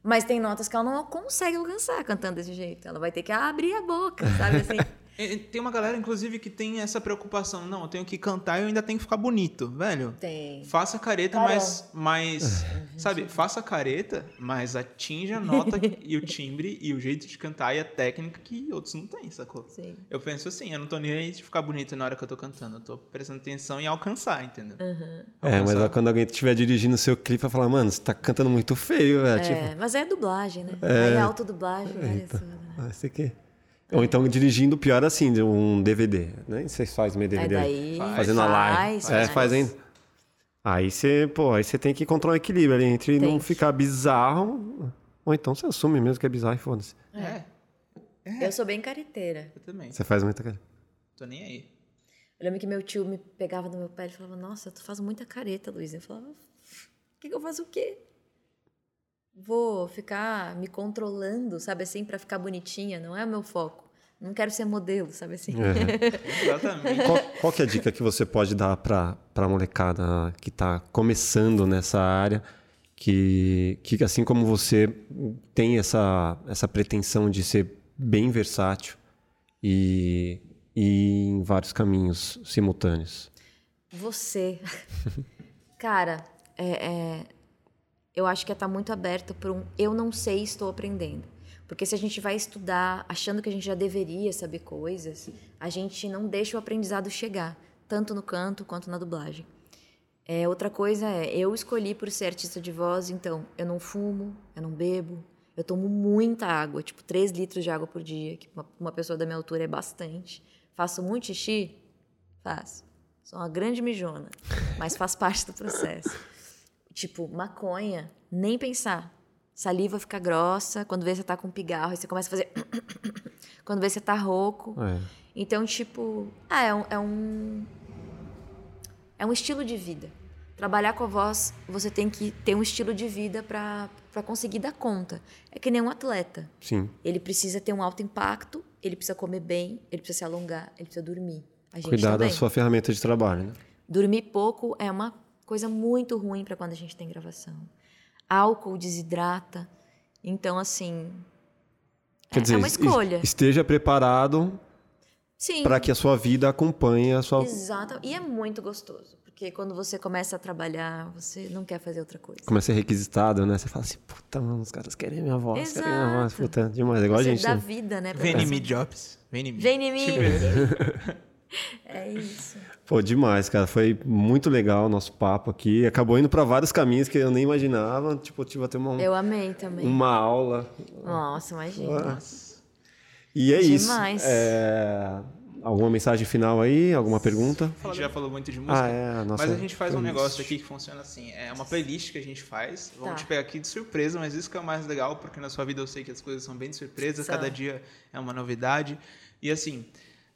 Mas tem notas que ela não consegue alcançar cantando desse jeito. Ela vai ter que abrir a boca, sabe assim? Tem uma galera, inclusive, que tem essa preocupação. Não, eu tenho que cantar e eu ainda tenho que ficar bonito, velho. Tem. Faça careta, Caramba. mas. mas sabe, faça careta, mas atinja a nota e o timbre e o jeito de cantar e a técnica que outros não têm, sacou? Sim. Eu penso assim, eu não tô nem aí de ficar bonito na hora que eu tô cantando. Eu tô prestando atenção em alcançar, entendeu? Uhum. É, mas quando alguém estiver dirigindo o seu clipe, vai falar, mano, você tá cantando muito feio, velho. É, tipo... mas é dublagem, né? É, é autodublagem, é, né? Então, isso aqui. Ou então dirigindo pior assim, um DVD, né? Vocês fazem meio DVD. daí, fazendo faz, a live. Faz, é, fazendo. Aí você, pô, aí você tem que encontrar um equilíbrio ali entre tem. não ficar bizarro, ou então você assume mesmo que é bizarro e foda-se. É. é. Eu sou bem cariteira. Eu também. Você faz muita careta. Tô nem aí. Eu lembro que meu tio me pegava no meu pé e falava, nossa, tu faz muita careta, Luiz. Eu falava, o que, que eu faço o quê? Vou ficar me controlando, sabe assim, para ficar bonitinha, não é o meu foco. Não quero ser modelo, sabe assim. É. Exatamente. Qual, qual é a dica que você pode dar para a molecada que está começando nessa área, que, que assim como você tem essa, essa pretensão de ser bem versátil e, e em vários caminhos simultâneos? Você. Cara, é, é eu acho que é estar tá muito aberta para um eu não sei, estou aprendendo. Porque se a gente vai estudar achando que a gente já deveria saber coisas, a gente não deixa o aprendizado chegar, tanto no canto quanto na dublagem. É, outra coisa é, eu escolhi por ser artista de voz, então eu não fumo, eu não bebo, eu tomo muita água, tipo 3 litros de água por dia, que uma, uma pessoa da minha altura é bastante. Faço muito xixi? Faço. Sou uma grande mijona, mas faz parte do processo. Tipo, maconha, nem pensar. Saliva fica grossa, quando vê você tá com pigarro, aí você começa a fazer. quando vê você tá rouco. É. Então, tipo, ah, é um, é um. É um estilo de vida. Trabalhar com a voz, você tem que ter um estilo de vida para conseguir dar conta. É que nem um atleta. Sim. Ele precisa ter um alto impacto, ele precisa comer bem, ele precisa se alongar, ele precisa dormir. Cuidar também. da sua ferramenta de trabalho, né? Dormir pouco é uma coisa muito ruim para quando a gente tem gravação. Álcool desidrata. Então, assim. Quer é, dizer, é uma escolha. Esteja preparado para que a sua vida acompanhe a sua. Exato. E é muito gostoso. Porque quando você começa a trabalhar, você não quer fazer outra coisa. Começa a ser requisitado, né? Você fala assim, puta, mano, os caras querem minha voz, Exato. querem minha voz, puta, demais. É igual você a gente. dá né? vida, né? Vem em mim, Jobs. Vem em mim. Vem em mim. É isso. Pô, demais, cara. Foi muito legal o nosso papo aqui. Acabou indo para vários caminhos que eu nem imaginava. Tipo, tive até uma. Eu amei também. Uma aula. Nossa, imagina. E é demais. isso. É... Alguma mensagem final aí? Alguma pergunta? A gente já falou muito de música. Ah, é, nossa mas a gente faz um negócio aqui que funciona assim. É uma playlist que a gente faz. Vamos tá. te pegar aqui de surpresa, mas isso que é o mais legal, porque na sua vida eu sei que as coisas são bem de surpresa. São. Cada dia é uma novidade. E assim,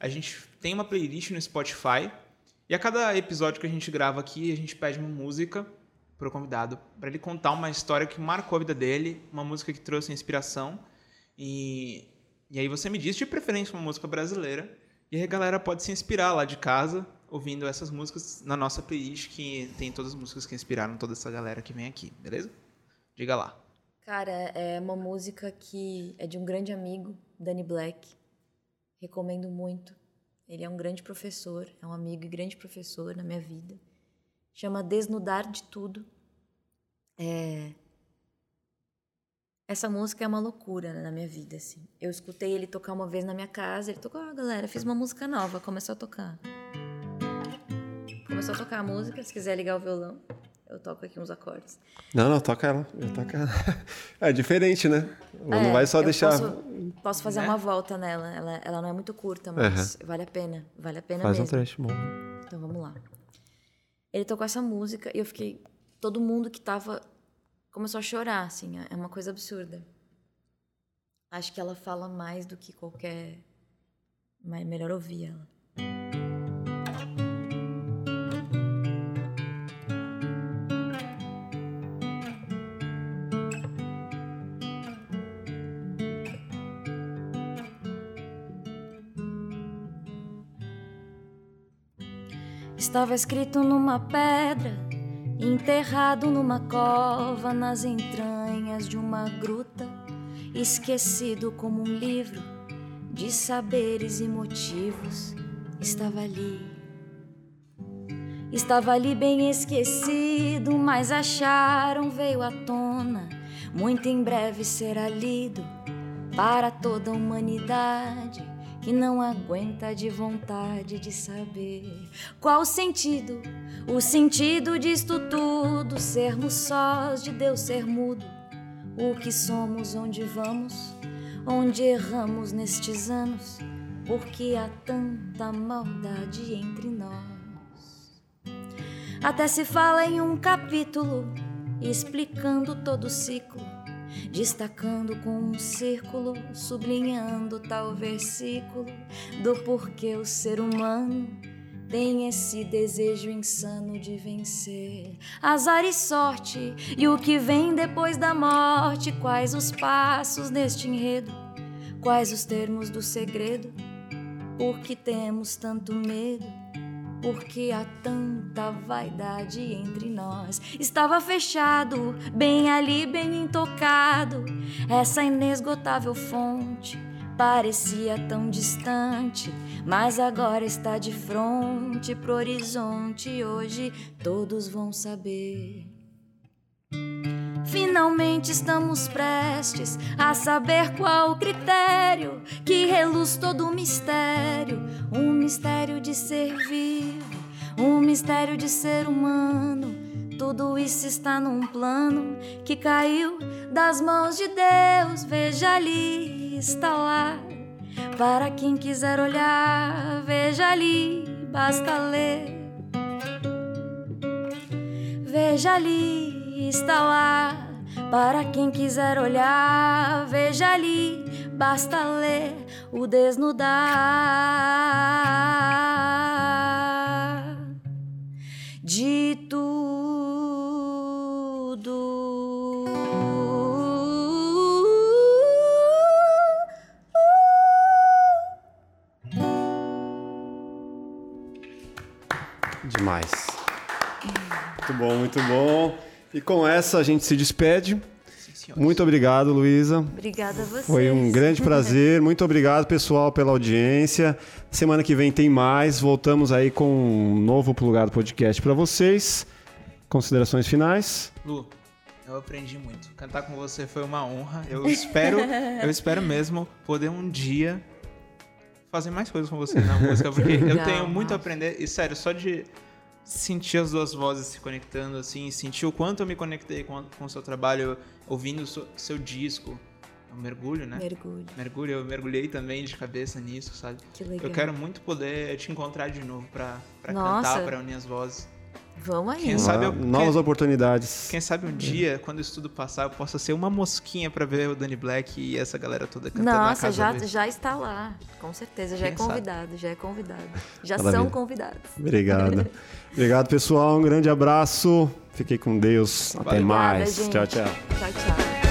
a gente tem uma playlist no Spotify e a cada episódio que a gente grava aqui, a gente pede uma música para o convidado, para ele contar uma história que marcou a vida dele, uma música que trouxe inspiração. E, e aí você me diz de preferência uma música brasileira. E aí a galera pode se inspirar lá de casa, ouvindo essas músicas na nossa playlist, que tem todas as músicas que inspiraram toda essa galera que vem aqui, beleza? Diga lá. Cara, é uma música que é de um grande amigo, Danny Black. Recomendo muito. Ele é um grande professor, é um amigo e grande professor na minha vida. Chama Desnudar de Tudo. É... Essa música é uma loucura né, na minha vida, assim. Eu escutei ele tocar uma vez na minha casa, ele tocou, ah, galera, fiz uma música nova, começou a tocar. Começou a tocar a música, se quiser ligar o violão. Eu toco aqui uns acordes. Não, não, toca ela. Eu toco ela. É diferente, né? É, não vai só deixar. Posso, posso fazer né? uma volta nela. Ela, ela não é muito curta, mas uhum. vale a pena. Vale a pena Faz mesmo. um trecho bom. Então vamos lá. Ele tocou essa música e eu fiquei. Todo mundo que tava. começou a chorar, assim. É uma coisa absurda. Acho que ela fala mais do que qualquer. Mas melhor ouvir ela. Estava escrito numa pedra, enterrado numa cova, nas entranhas de uma gruta, esquecido como um livro de saberes e motivos estava ali. Estava ali bem esquecido, mas acharam veio à tona. Muito em breve será lido para toda a humanidade que não aguenta de vontade de saber qual o sentido, o sentido disto tudo, sermos sós de Deus ser mudo, o que somos, onde vamos, onde erramos nestes anos, porque há tanta maldade entre nós. Até se fala em um capítulo explicando todo o ciclo destacando com um círculo, sublinhando tal versículo do porquê o ser humano tem esse desejo insano de vencer. Azar e sorte, e o que vem depois da morte, quais os passos neste enredo, quais os termos do segredo, por que temos tanto medo? Porque há tanta vaidade entre nós. Estava fechado, bem ali, bem intocado, essa inesgotável fonte. Parecia tão distante, mas agora está de frente pro horizonte. Hoje todos vão saber. Finalmente estamos prestes a saber qual o critério que reluz todo o mistério, um mistério de ser um mistério de ser humano. Tudo isso está num plano que caiu das mãos de Deus. Veja ali, está lá. Para quem quiser olhar, veja ali, basta ler. Veja ali, está lá para quem quiser olhar, veja ali, basta ler o desnudar de tudo. Demais. Muito bom, muito bom. E com essa a gente se despede. Muito obrigado, Luísa. Obrigada a você. Foi um grande prazer. Muito obrigado, pessoal, pela audiência. Semana que vem tem mais. Voltamos aí com um novo Plugado Podcast para vocês. Considerações finais? Lu, eu aprendi muito. Cantar com você foi uma honra. Eu espero, eu espero mesmo poder um dia fazer mais coisas com você na música, porque eu tenho muito a aprender. E sério, só de sentir as duas vozes se conectando, assim, sentir o quanto eu me conectei com, com o seu trabalho, ouvindo seu, seu disco. É um mergulho, né? Mergulho. Mergulho, eu mergulhei também de cabeça nisso, sabe? Que legal. Eu quero muito poder te encontrar de novo pra, pra cantar, pra unir as vozes. Vamos aí. Quem sabe eu, Novas quem, oportunidades. Quem sabe um dia, quando isso tudo passar, eu possa ser uma mosquinha para ver o Danny Black e essa galera toda cantando Nossa, na casa já, dele. já está lá. Com certeza, já quem é convidado, sabe? já é convidado. Já Maravilha. são convidados. Obrigado. Obrigado, pessoal. Um grande abraço. Fiquei com Deus. Até Obrigada, mais. Gente. Tchau, tchau. Tchau, tchau.